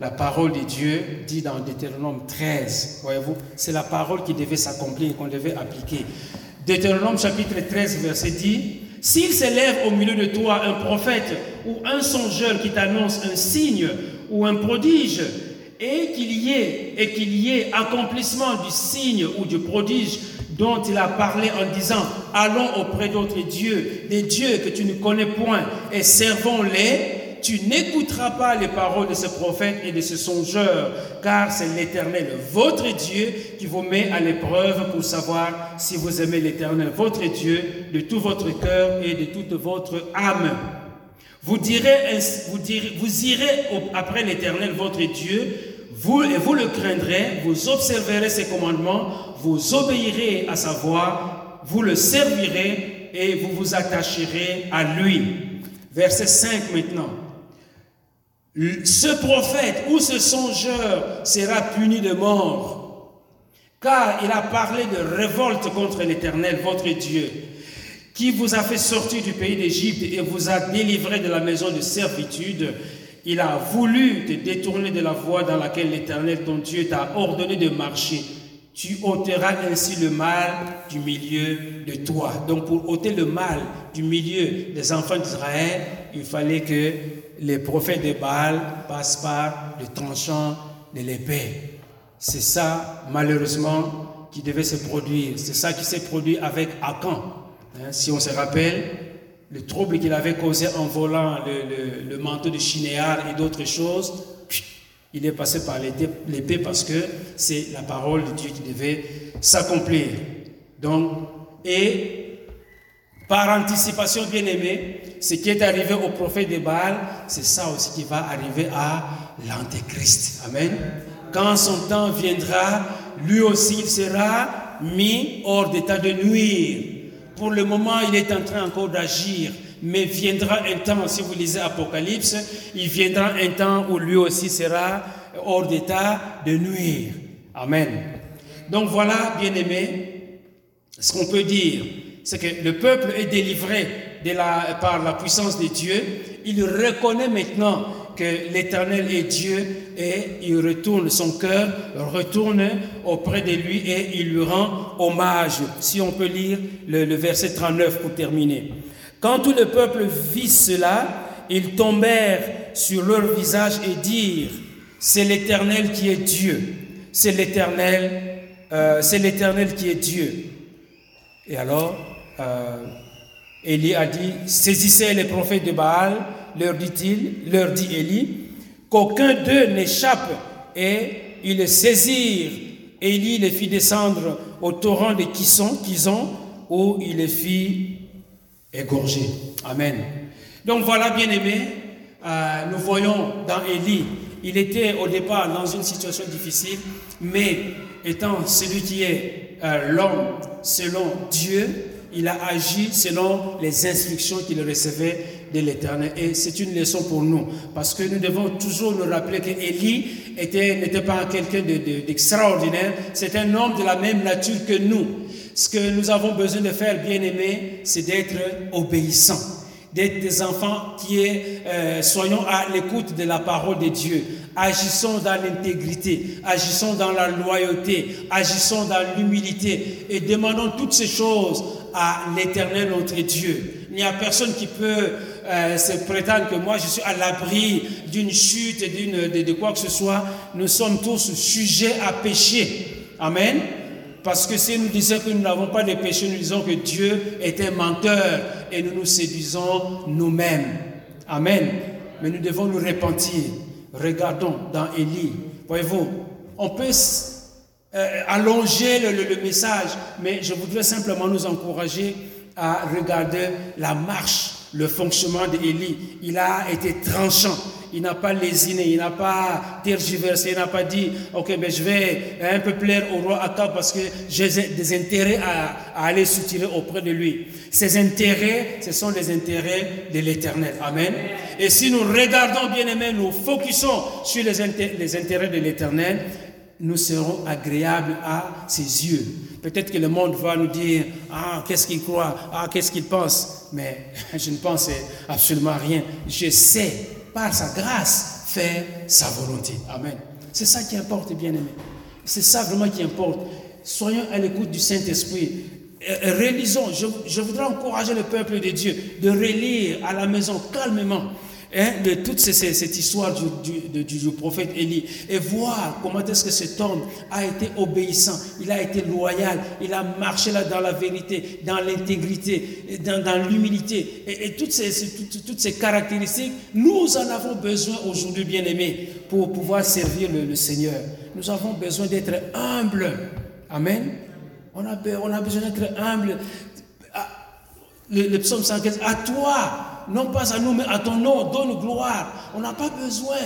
la parole de Dieu dit dans Deutéronome 13, voyez-vous, c'est la parole qui devait s'accomplir, qu'on devait appliquer. Deutéronome chapitre 13, verset 10, s'il s'élève au milieu de toi un prophète ou un songeur qui t'annonce un signe ou un prodige, et qu'il y ait et qu'il y ait accomplissement du signe ou du prodige dont il a parlé en disant, allons auprès d'autres dieux, des dieux que tu ne connais point, et servons-les, tu n'écouteras pas les paroles de ce prophète et de ce songeur, car c'est l'Éternel, votre Dieu, qui vous met à l'épreuve pour savoir si vous aimez l'Éternel, votre Dieu, de tout votre cœur et de toute votre âme. Vous, direz, vous, direz, vous irez après l'Éternel, votre Dieu, vous, et vous le craindrez, vous observerez ses commandements, vous obéirez à sa voix, vous le servirez et vous vous attacherez à lui. Verset 5 maintenant. Ce prophète ou ce songeur sera puni de mort, car il a parlé de révolte contre l'Éternel, votre Dieu, qui vous a fait sortir du pays d'Égypte et vous a délivré de la maison de servitude. Il a voulu te détourner de la voie dans laquelle l'Éternel, ton Dieu, t'a ordonné de marcher. Tu ôteras ainsi le mal du milieu de toi. Donc pour ôter le mal du milieu des enfants d'Israël, il fallait que les prophètes de Baal passent par le tranchant de l'épée. C'est ça, malheureusement, qui devait se produire. C'est ça qui s'est produit avec Akan. Hein, si on se rappelle, le trouble qu'il avait causé en volant le, manteau de Chinéar et d'autres choses, il est passé par l'épée parce que c'est la parole de Dieu qui devait s'accomplir. Donc, et par anticipation, bien aimé, ce qui est arrivé au prophète de Baal, c'est ça aussi qui va arriver à l'Antéchrist. Amen. Quand son temps viendra, lui aussi sera mis hors d'état de nuire. Pour le moment, il est en train encore d'agir, mais viendra un temps, si vous lisez Apocalypse, il viendra un temps où lui aussi sera hors d'état de nuire. Amen. Donc voilà, bien aimé, ce qu'on peut dire c'est que le peuple est délivré par la puissance de Dieu. Il reconnaît maintenant que l'Éternel est Dieu et il retourne, son cœur retourne auprès de lui et il lui rend hommage. Si on peut lire le, verset 39 pour terminer. Quand tout le peuple vit cela, ils tombèrent sur leur visage et dirent, c'est l'Éternel qui est Dieu. C'est l'Éternel, euh, c'est l'Éternel qui est Dieu. Et alors, euh, Élie a dit, saisissez les prophètes de Baal, leur dit-il, leur dit Élie, qu'aucun d'eux n'échappe. Et ils les saisirent. Élie les fit descendre au torrent de Kison, Kison où il les fit égorger. Amen. Donc voilà, bien aimé, euh, nous voyons dans Élie, il était au départ dans une situation difficile, mais étant celui qui est euh, l'homme selon Dieu, il a agi selon les instructions qu'il recevait de l'Éternel. Et c'est une leçon pour nous, parce que nous devons toujours nous rappeler qu'Élie n'était pas quelqu'un d'extraordinaire, c'est un homme de la même nature que nous. Ce que nous avons besoin de faire, bien aimé, c'est d'être obéissant d'être des enfants qui est, euh, soyons à l'écoute de la parole de Dieu, agissons dans l'intégrité, agissons dans la loyauté, agissons dans l'humilité et demandons toutes ces choses à l'éternel notre Dieu. Il n'y a personne qui peut euh, se prétendre que moi je suis à l'abri d'une chute, d'une, de, de, quoi que ce soit. Nous sommes tous sujets à pécher. Amen. Parce que si nous disons que nous n'avons pas de péché, nous disons que Dieu est un menteur et nous nous séduisons nous-mêmes. Amen. Mais nous devons nous repentir. Regardons dans Élie. Voyez-vous, on peut euh, allonger le, message, mais je voudrais simplement nous encourager à regarder la marche, le fonctionnement d'Élie. Il a été tranchant. Il n'a pas lésiné, il n'a pas tergiversé, il n'a pas dit, ok, mais je vais un peu plaire au roi Akab parce que j'ai des intérêts à, aller soutirer auprès de lui. Ses intérêts, ce sont les intérêts de l'éternel. Amen. Et si nous regardons bien aimé, nous focusons sur les intérêts de l'éternel, nous serons agréables à ses yeux. Peut-être que le monde va nous dire, ah, qu'est-ce qu'il croit, ah, qu'est-ce qu'il pense. Mais je ne pense absolument rien. Je sais, par sa grâce, faire sa volonté. Amen. C'est ça qui importe, bien aimé. C'est ça vraiment qui importe. Soyons à l'écoute du Saint-Esprit. Relisons. Je, je voudrais encourager le peuple de Dieu de relire à la maison calmement hein, de toute cette histoire du, prophète Élie et voir comment est-ce que cet homme a été obéissant, il a été loyal, il a marché là dans la vérité, dans l'intégrité, dans, l'humilité et, toutes, ces, caractéristiques, nous en avons besoin aujourd'hui, bien-aimés, pour pouvoir servir le, Seigneur. Nous avons besoin d'être humbles. Amen. On a, on a besoin d'être humbles. Ah, le, le psaume 115, à toi, non pas à nous, mais à ton nom, donne gloire. On n'a pas besoin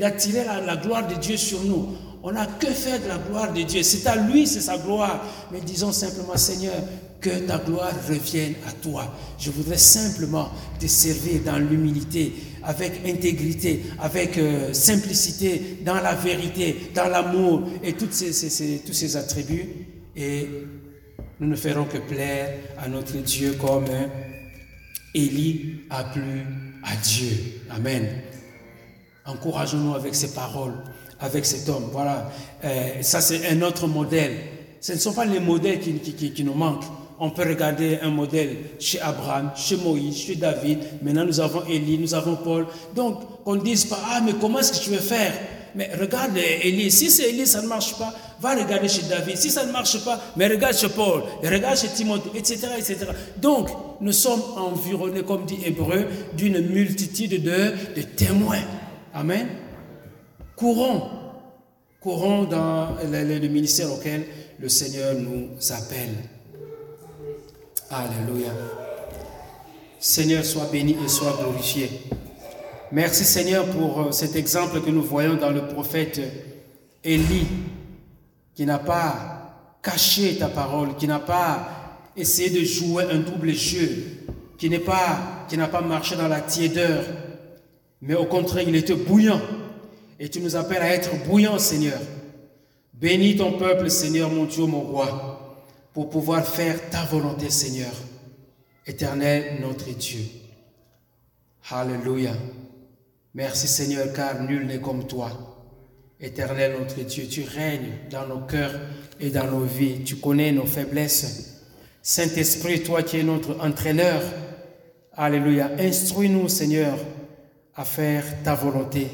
d'attirer la, gloire de Dieu sur nous. On n'a que faire de la gloire de Dieu. C'est à lui, c'est sa gloire. Mais disons simplement, Seigneur, que ta gloire revienne à toi. Je voudrais simplement te servir dans l'humilité, avec intégrité, avec euh, simplicité, dans la vérité, dans l'amour et toutes ces, tous ces attributs. Et nous ne ferons que plaire à notre Dieu comme Élie a plu à Dieu. Amen. Encourageons-nous avec ces paroles, avec cet homme. Voilà. Euh, ça, c'est un autre modèle. Ce ne sont pas les modèles qui, qui, nous manquent. On peut regarder un modèle chez Abraham, chez Moïse, chez David. Maintenant, nous avons Élie, nous avons Paul. Donc, qu'on ne dise pas, ah, mais comment est-ce que tu veux faire? Mais regarde Élie. Si c'est Élie, ça ne marche pas va regarder chez David. Si ça ne marche pas, mais regarde chez Paul, regarde chez Timothée, etc., etc. Donc, nous sommes environnés, comme dit Hébreu, d'une multitude de, témoins. Amen. Courons, courons dans le, le ministère auquel le Seigneur nous appelle. Alléluia. Seigneur, sois béni et sois glorifié. Merci Seigneur pour euh, cet exemple que nous voyons dans le prophète Élie qui n'a pas caché ta parole, qui n'a pas essayé de jouer un double jeu, qui n'est pas, n'a pas marché dans la tiédeur, mais au contraire, il était bouillant. Et tu nous appelles à être bouillant, Seigneur. Bénis ton peuple, Seigneur, mon Dieu, mon roi, pour pouvoir faire ta volonté, Seigneur. Éternel, notre Dieu. Alléluia. Merci, Seigneur, car nul n'est comme toi. Éternel notre Dieu, tu règnes dans nos cœurs et dans nos vies. Tu connais nos faiblesses. Saint-Esprit, toi qui es notre entraîneur, Alléluia, instruis-nous, Seigneur, à faire ta volonté.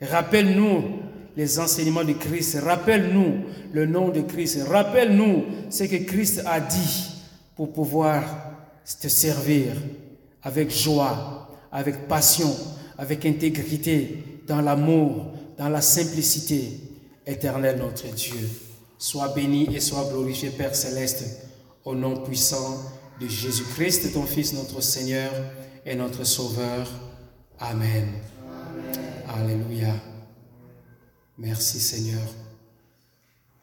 Rappelle-nous les enseignements de Christ. Rappelle-nous le nom de Christ. Rappelle-nous ce que Christ a dit pour pouvoir te servir avec joie, avec passion, avec intégrité, dans l'amour, dans la simplicité. Éternel notre Dieu, sois béni et sois glorifié, Père céleste, au nom puissant de Jésus-Christ, ton Fils, notre Seigneur et notre Sauveur. Amen. Alléluia. Merci Seigneur.